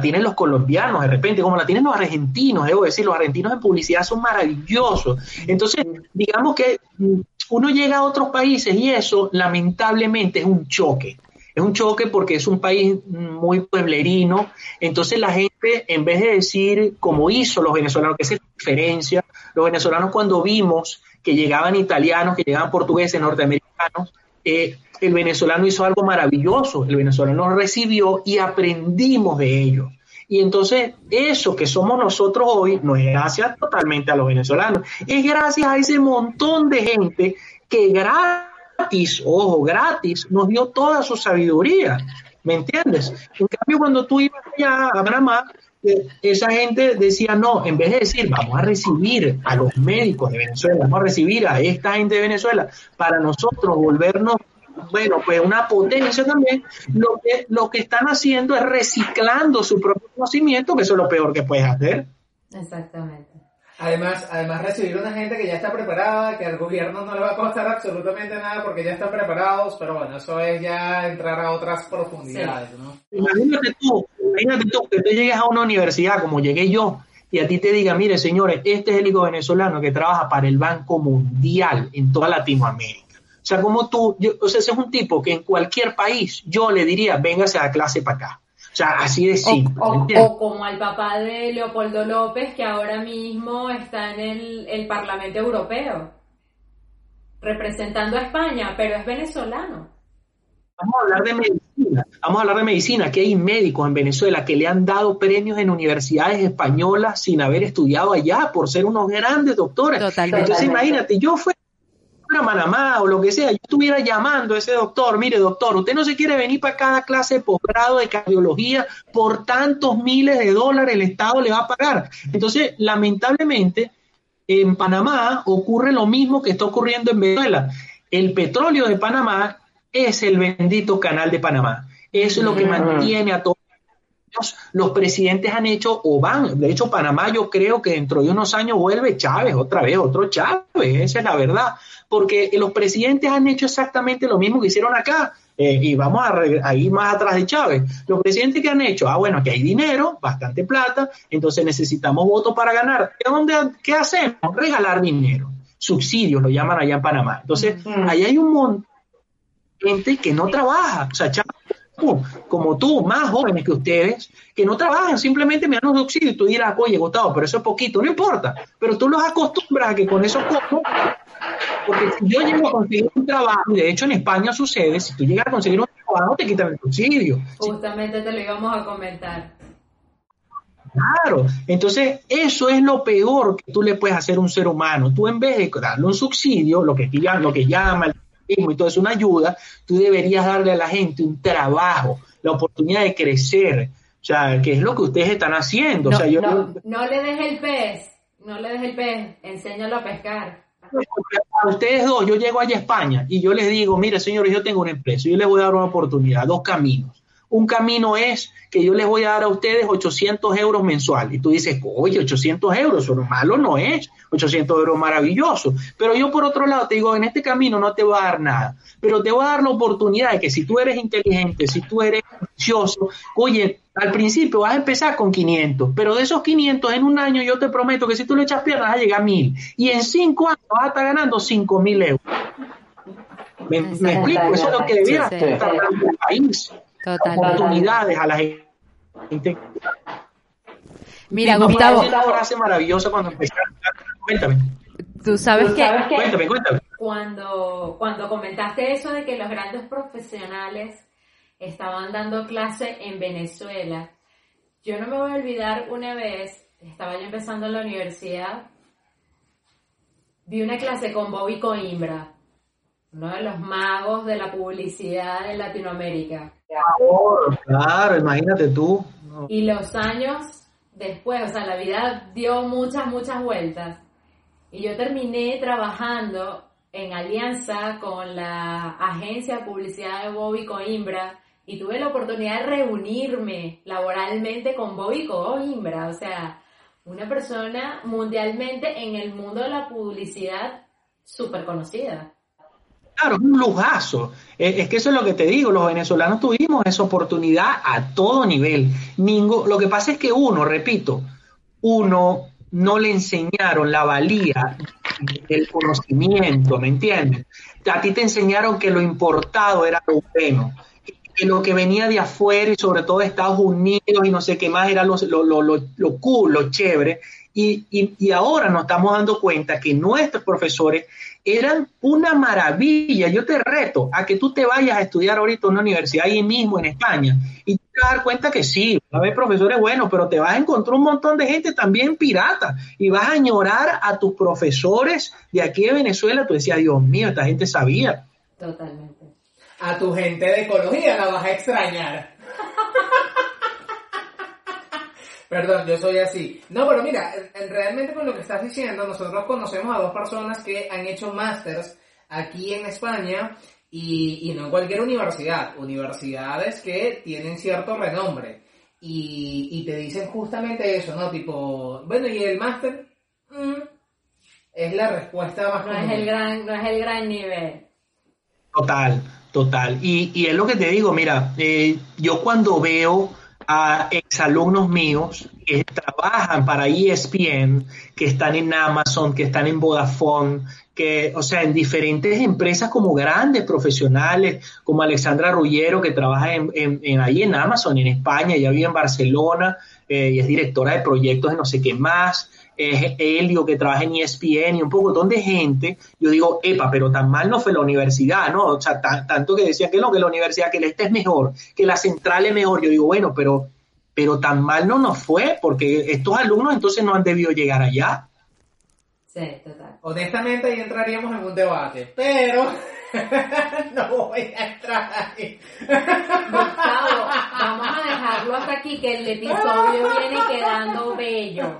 tienen los colombianos de repente, como la tienen los argentinos, debo decir, los argentinos en publicidad son maravillosos. Entonces, digamos que uno llega a otros países y eso lamentablemente es un choque. Es un choque porque es un país muy pueblerino. Entonces la gente, en vez de decir como hizo los venezolanos, que es diferencia, los venezolanos cuando vimos que llegaban italianos, que llegaban portugueses, norteamericanos, eh, el venezolano hizo algo maravilloso. El venezolano recibió y aprendimos de ellos. Y entonces eso que somos nosotros hoy no es gracias totalmente a los venezolanos, es gracias a ese montón de gente que gratis, ojo, gratis, nos dio toda su sabiduría. ¿Me entiendes? En cambio, cuando tú ibas allá a Panamá, esa gente decía, no, en vez de decir, vamos a recibir a los médicos de Venezuela, vamos a recibir a esta gente de Venezuela, para nosotros volvernos bueno, pues una potencia también, lo que, lo que están haciendo es reciclando su propio conocimiento, que eso es lo peor que puedes hacer. Exactamente. Además, además recibir una gente que ya está preparada, que al gobierno no le va a costar absolutamente nada porque ya están preparados, pero bueno, eso es ya entrar a otras profundidades, ¿no? Imagínate tú, imagínate tú que tú llegues a una universidad como llegué yo y a ti te diga, mire señores, este es el hijo venezolano que trabaja para el Banco Mundial en toda Latinoamérica. O sea, como tú, o sea, ese es un tipo que en cualquier país yo le diría, véngase a clase para acá. O sea, así de simple. O, como al papá de Leopoldo López, que ahora mismo está en el, el Parlamento Europeo, representando a España, pero es venezolano. Vamos a hablar de. Vamos a hablar de medicina, que hay médicos en Venezuela que le han dado premios en universidades españolas sin haber estudiado allá por ser unos grandes doctores. Totalmente. Entonces, imagínate, yo fui a Panamá o lo que sea, yo estuviera llamando a ese doctor, mire doctor, usted no se quiere venir para cada clase de posgrado de cardiología por tantos miles de dólares el Estado le va a pagar. Entonces, lamentablemente, en Panamá ocurre lo mismo que está ocurriendo en Venezuela. El petróleo de Panamá es el bendito canal de Panamá. Eso es lo que mantiene a todos los presidentes han hecho o van, de hecho Panamá yo creo que dentro de unos años vuelve Chávez, otra vez otro Chávez, esa es la verdad, porque los presidentes han hecho exactamente lo mismo que hicieron acá. Eh, y vamos a, ir más atrás de Chávez. Los presidentes que han hecho, ah, bueno, que hay dinero, bastante plata, entonces necesitamos votos para ganar. ¿Qué, dónde, ¿Qué hacemos? Regalar dinero. Subsidios lo llaman allá en Panamá. Entonces, ahí hay un montón de gente que no trabaja. O sea, Chávez como tú, más jóvenes que ustedes, que no trabajan, simplemente me dan un subsidio y tú dirás, oye, Gustavo, pero eso es poquito, no importa, pero tú los acostumbras a que con eso como, porque si yo llego a conseguir un trabajo, y de hecho en España sucede, si tú llegas a conseguir un trabajo, te quitan el subsidio. Justamente te lo íbamos a comentar. Claro, entonces eso es lo peor que tú le puedes hacer a un ser humano. Tú en vez de darle un subsidio, lo que, lo que llama el y todo es una ayuda, tú deberías darle a la gente un trabajo, la oportunidad de crecer, o sea, que es lo que ustedes están haciendo. No, o sea, yo, no, no le dejes el pez, no le dejes el pez, enséñalo a pescar. A ustedes dos, yo llego allá a España y yo les digo, mire señores, yo tengo una empresa, yo les voy a dar una oportunidad, dos caminos. Un camino es que yo les voy a dar a ustedes 800 euros mensual. Y tú dices, oye, 800 euros, eso malo no es. 800 euros maravilloso. Pero yo por otro lado te digo, en este camino no te voy a dar nada. Pero te voy a dar la oportunidad de que si tú eres inteligente, si tú eres ambicioso, oye, al principio vas a empezar con 500, pero de esos 500 en un año yo te prometo que si tú le echas piernas vas a llegar a 1000. Y en 5 años vas a estar ganando 5000 euros. ¿Me, explico? Eso es lo que debiera estar el país oportunidades a la gente. Mira, Gustavo. una frase maravillosa cuando empezaron. Cuéntame. Tú sabes que, cuéntame, cuéntame. Cuando, cuando comentaste eso de que los grandes profesionales estaban dando clase en Venezuela, yo no me voy a olvidar una vez, estaba yo empezando en la universidad, vi una clase con Bobby Coimbra, uno de los magos de la publicidad en Latinoamérica. Claro, imagínate tú. Y los años después, o sea, la vida dio muchas, muchas vueltas. Y yo terminé trabajando en alianza con la agencia de publicidad de Bobby Coimbra y tuve la oportunidad de reunirme laboralmente con Bobby Coimbra, o sea, una persona mundialmente en el mundo de la publicidad súper conocida. Claro, un lujazo. Es, que eso es lo que te digo, los venezolanos tuvimos esa oportunidad a todo nivel. lo que pasa es que uno, repito, uno no le enseñaron la valía del conocimiento, ¿me entiendes? A ti te enseñaron que lo importado era lo bueno, que lo que venía de afuera y sobre todo de Estados Unidos y no sé qué más era lo, lo, lo, lo cool, lo chévere. Y, y, y ahora nos estamos dando cuenta que nuestros profesores eran una maravilla. Yo te reto a que tú te vayas a estudiar ahorita en una universidad ahí mismo en España y te vas a dar cuenta que sí, a haber profesores buenos, pero te vas a encontrar un montón de gente también pirata y vas a añorar a tus profesores de aquí de Venezuela. Tú decías, Dios mío, esta gente sabía. Totalmente. A tu gente de ecología la vas a extrañar. Perdón, yo soy así. No, pero mira, realmente con lo que estás diciendo, nosotros conocemos a dos personas que han hecho másters aquí en España y, no en cualquier universidad, universidades que tienen cierto renombre. Y, te dicen justamente eso, ¿no? Tipo, bueno, ¿y el máster? Mm, es la respuesta más no es el gran No es el gran nivel. Total, total. Y, y es lo que te digo, mira, eh, yo cuando veo a exalumnos míos que trabajan para ESPN, que están en Amazon, que están en Vodafone, que, o sea, en diferentes empresas como grandes profesionales, como Alexandra Rullero, que trabaja en, en, ahí en Amazon, en España, ya vive en Barcelona, eh, y es directora de proyectos de no sé qué más, es Helio, que trabaja en ESPN, y un poco de gente, yo digo, epa, pero tan mal no fue la universidad, ¿no? O sea, tanto que decían que no, que la universidad, que el este es mejor, que la central es mejor, yo digo, bueno, pero, pero tan mal no nos fue, porque estos alumnos entonces no han debido llegar allá. Sí, total. Honestamente ahí entraríamos en un debate, pero no voy a entrar ahí. Gustavo, vamos a dejarlo hasta aquí, que el episodio viene quedando bello.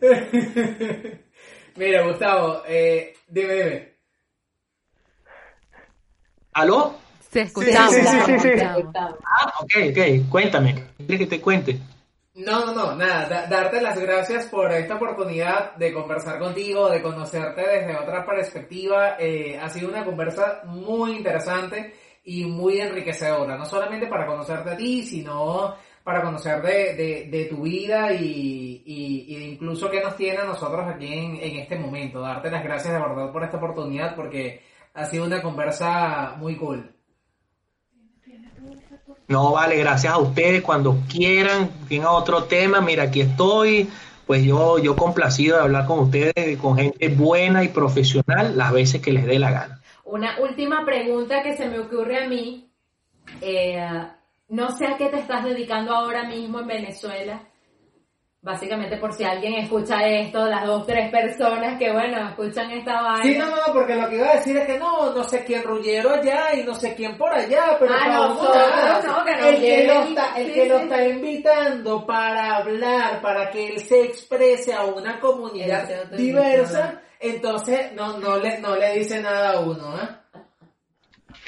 Mira, Gustavo, eh, dime, dime. ¿Aló? Se escuchamos. Sí, sí, sí, Ah, ok, ok, cuéntame, ¿quieres que te cuente? No, no, no, nada, darte las gracias por esta oportunidad de conversar contigo, de conocerte desde otra perspectiva. Eh, ha sido una conversa muy interesante y muy enriquecedora, no solamente para conocerte a ti, sino para conocer de, de, tu vida y, y, incluso qué nos tiene a nosotros aquí en, en este momento. Darte las gracias de verdad por esta oportunidad porque ha sido una conversa muy cool. No, vale, gracias a ustedes. Cuando quieran, tengan otro tema, mira, aquí estoy. Pues yo, yo complacido de hablar con ustedes, con gente buena y profesional, las veces que les dé la gana. Una última pregunta que se me ocurre a mí. Eh, no sé a qué te estás dedicando ahora mismo en Venezuela. Básicamente por si alguien escucha esto, las dos, tres personas que bueno, escuchan esta vaina. Sí, no, no, porque lo que iba a decir es que no, no sé quién Rullero allá y no sé quién por allá, pero ah, no, no, que el, que lo está, el que lo está invitando para hablar, para que él se exprese a una comunidad diversa, entonces no, no le, no le dice nada a uno, ¿eh?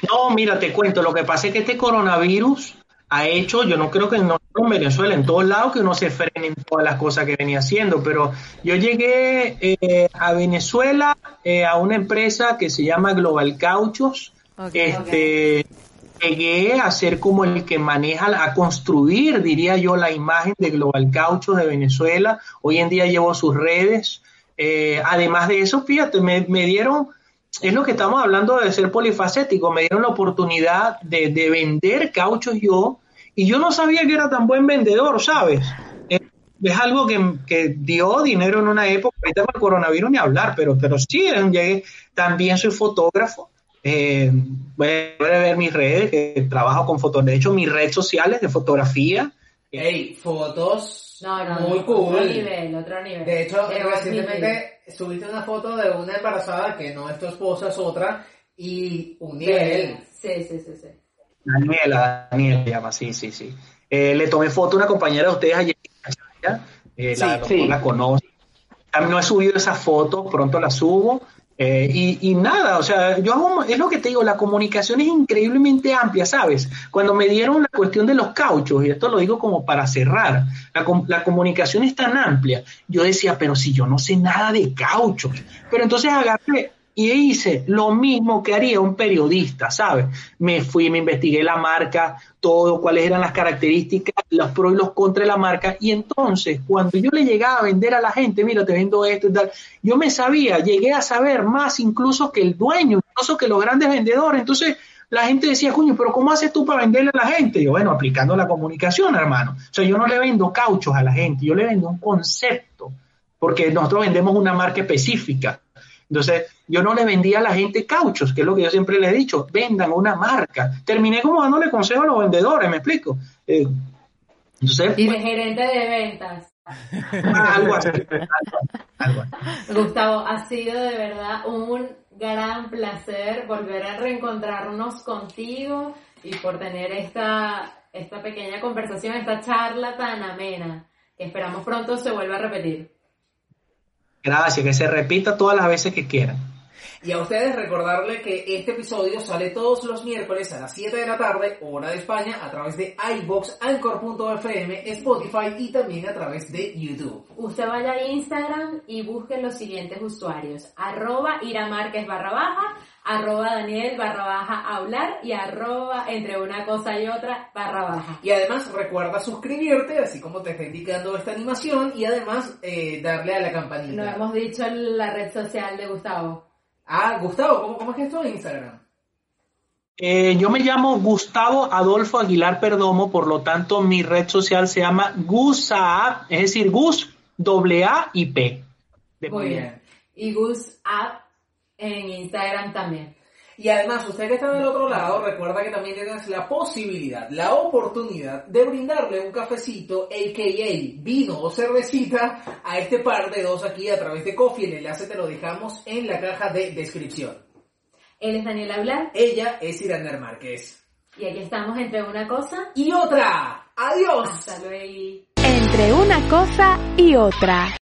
No, mira, te cuento, lo que pasa es que este coronavirus ha hecho, yo no creo que en Venezuela, en todos lados, que uno se frene en todas las cosas que venía haciendo, pero yo llegué eh, a Venezuela eh, a una empresa que se llama Global Cauchos, este, llegué a ser como el que maneja, a construir, diría yo, la imagen de Global Cauchos de Venezuela, hoy en día llevo sus redes, eh, además de eso, fíjate, me, me dieron es lo que estamos hablando de ser polifacético. Me dieron la oportunidad de, vender cauchos yo y yo no sabía que era tan buen vendedor, ¿sabes? Eh, es algo que, dio dinero en una época, ahorita con el coronavirus ni hablar, pero, pero sí, llegué, también soy fotógrafo. Eh, voy a ver mis redes, que trabajo con fotos, de hecho mis redes sociales de fotografía. Hey, fotos muy cool. Otro nivel, otro nivel. De hecho, recientemente subiste una foto de una embarazada que no es tu esposa, es otra, y un nivel. Sí, sí, sí, sí. Daniela, Daniela llama, sí, sí, sí. Eh, le tomé foto a una compañera de ustedes ayer, eh, la, sí. la conoce. No he subido esa foto, pronto la subo. Eh, y, y, nada, o sea, yo hago, es lo que te digo, la comunicación es increíblemente amplia, ¿sabes? Cuando me dieron la cuestión de los cauchos, y esto lo digo como para cerrar, la, la comunicación es tan amplia, yo decía, pero si yo no sé nada de cauchos, pero entonces agarré y hice lo mismo que haría un periodista, ¿sabes? Me fui, me investigué la marca, todo, cuáles eran las características, los pros y los contras de la marca, y entonces cuando yo le llegaba a vender a la gente, mira, te vendo esto y tal, yo me sabía, llegué a saber más incluso que el dueño, incluso que los grandes vendedores, entonces la gente decía, coño, pero ¿cómo haces tú para venderle a la gente? yo, bueno, aplicando la comunicación, hermano. O sea, yo no le vendo cauchos a la gente, yo le vendo un concepto, porque nosotros vendemos una marca específica. Entonces, yo no le vendía a la gente cauchos, que es lo que yo siempre le he dicho, vendan una marca. Terminé como dándole consejo a los vendedores, ¿me explico? Eh, entonces, y de gerente de ventas. algo así. Gustavo, ha sido de verdad un gran placer volver a reencontrarnos contigo y por tener esta, esta pequeña conversación, esta charla tan amena, que esperamos pronto se vuelva a repetir. Gracias, que se repita todas las veces que quieran. Y a ustedes recordarle que este episodio sale todos los miércoles a las 7 de la tarde, hora de España, a través de iBox, Anchor.fm, Spotify y también a través de YouTube. Usted vaya a Instagram y busque los siguientes usuarios. Arroba Ira barra baja, arroba Daniel barra baja hablar y arroba entre una cosa y otra barra baja. Y además recuerda suscribirte, así como te está indicando esta animación, y además eh, darle a la campanita. Lo hemos dicho en la red social de Gustavo. Ah, Gustavo, ¿cómo, cómo es que es tu Instagram? Eh, yo me llamo Gustavo Adolfo Aguilar Perdomo, por lo tanto mi red social se llama GusApp, es decir, Gus A y P. Muy bien. Y GusApp en Instagram también. Y además, usted que está del otro lado, recuerda que también tienes la posibilidad, la oportunidad de brindarle un cafecito, a.k.a. vino o cervecita, a este par de dos aquí a través de Coffee. El enlace te lo dejamos en la caja de descripción. Él es Daniel Hablar. Ella es Irander Márquez. Y aquí estamos entre una cosa y otra. Adiós. Hasta luego. Entre una cosa y otra.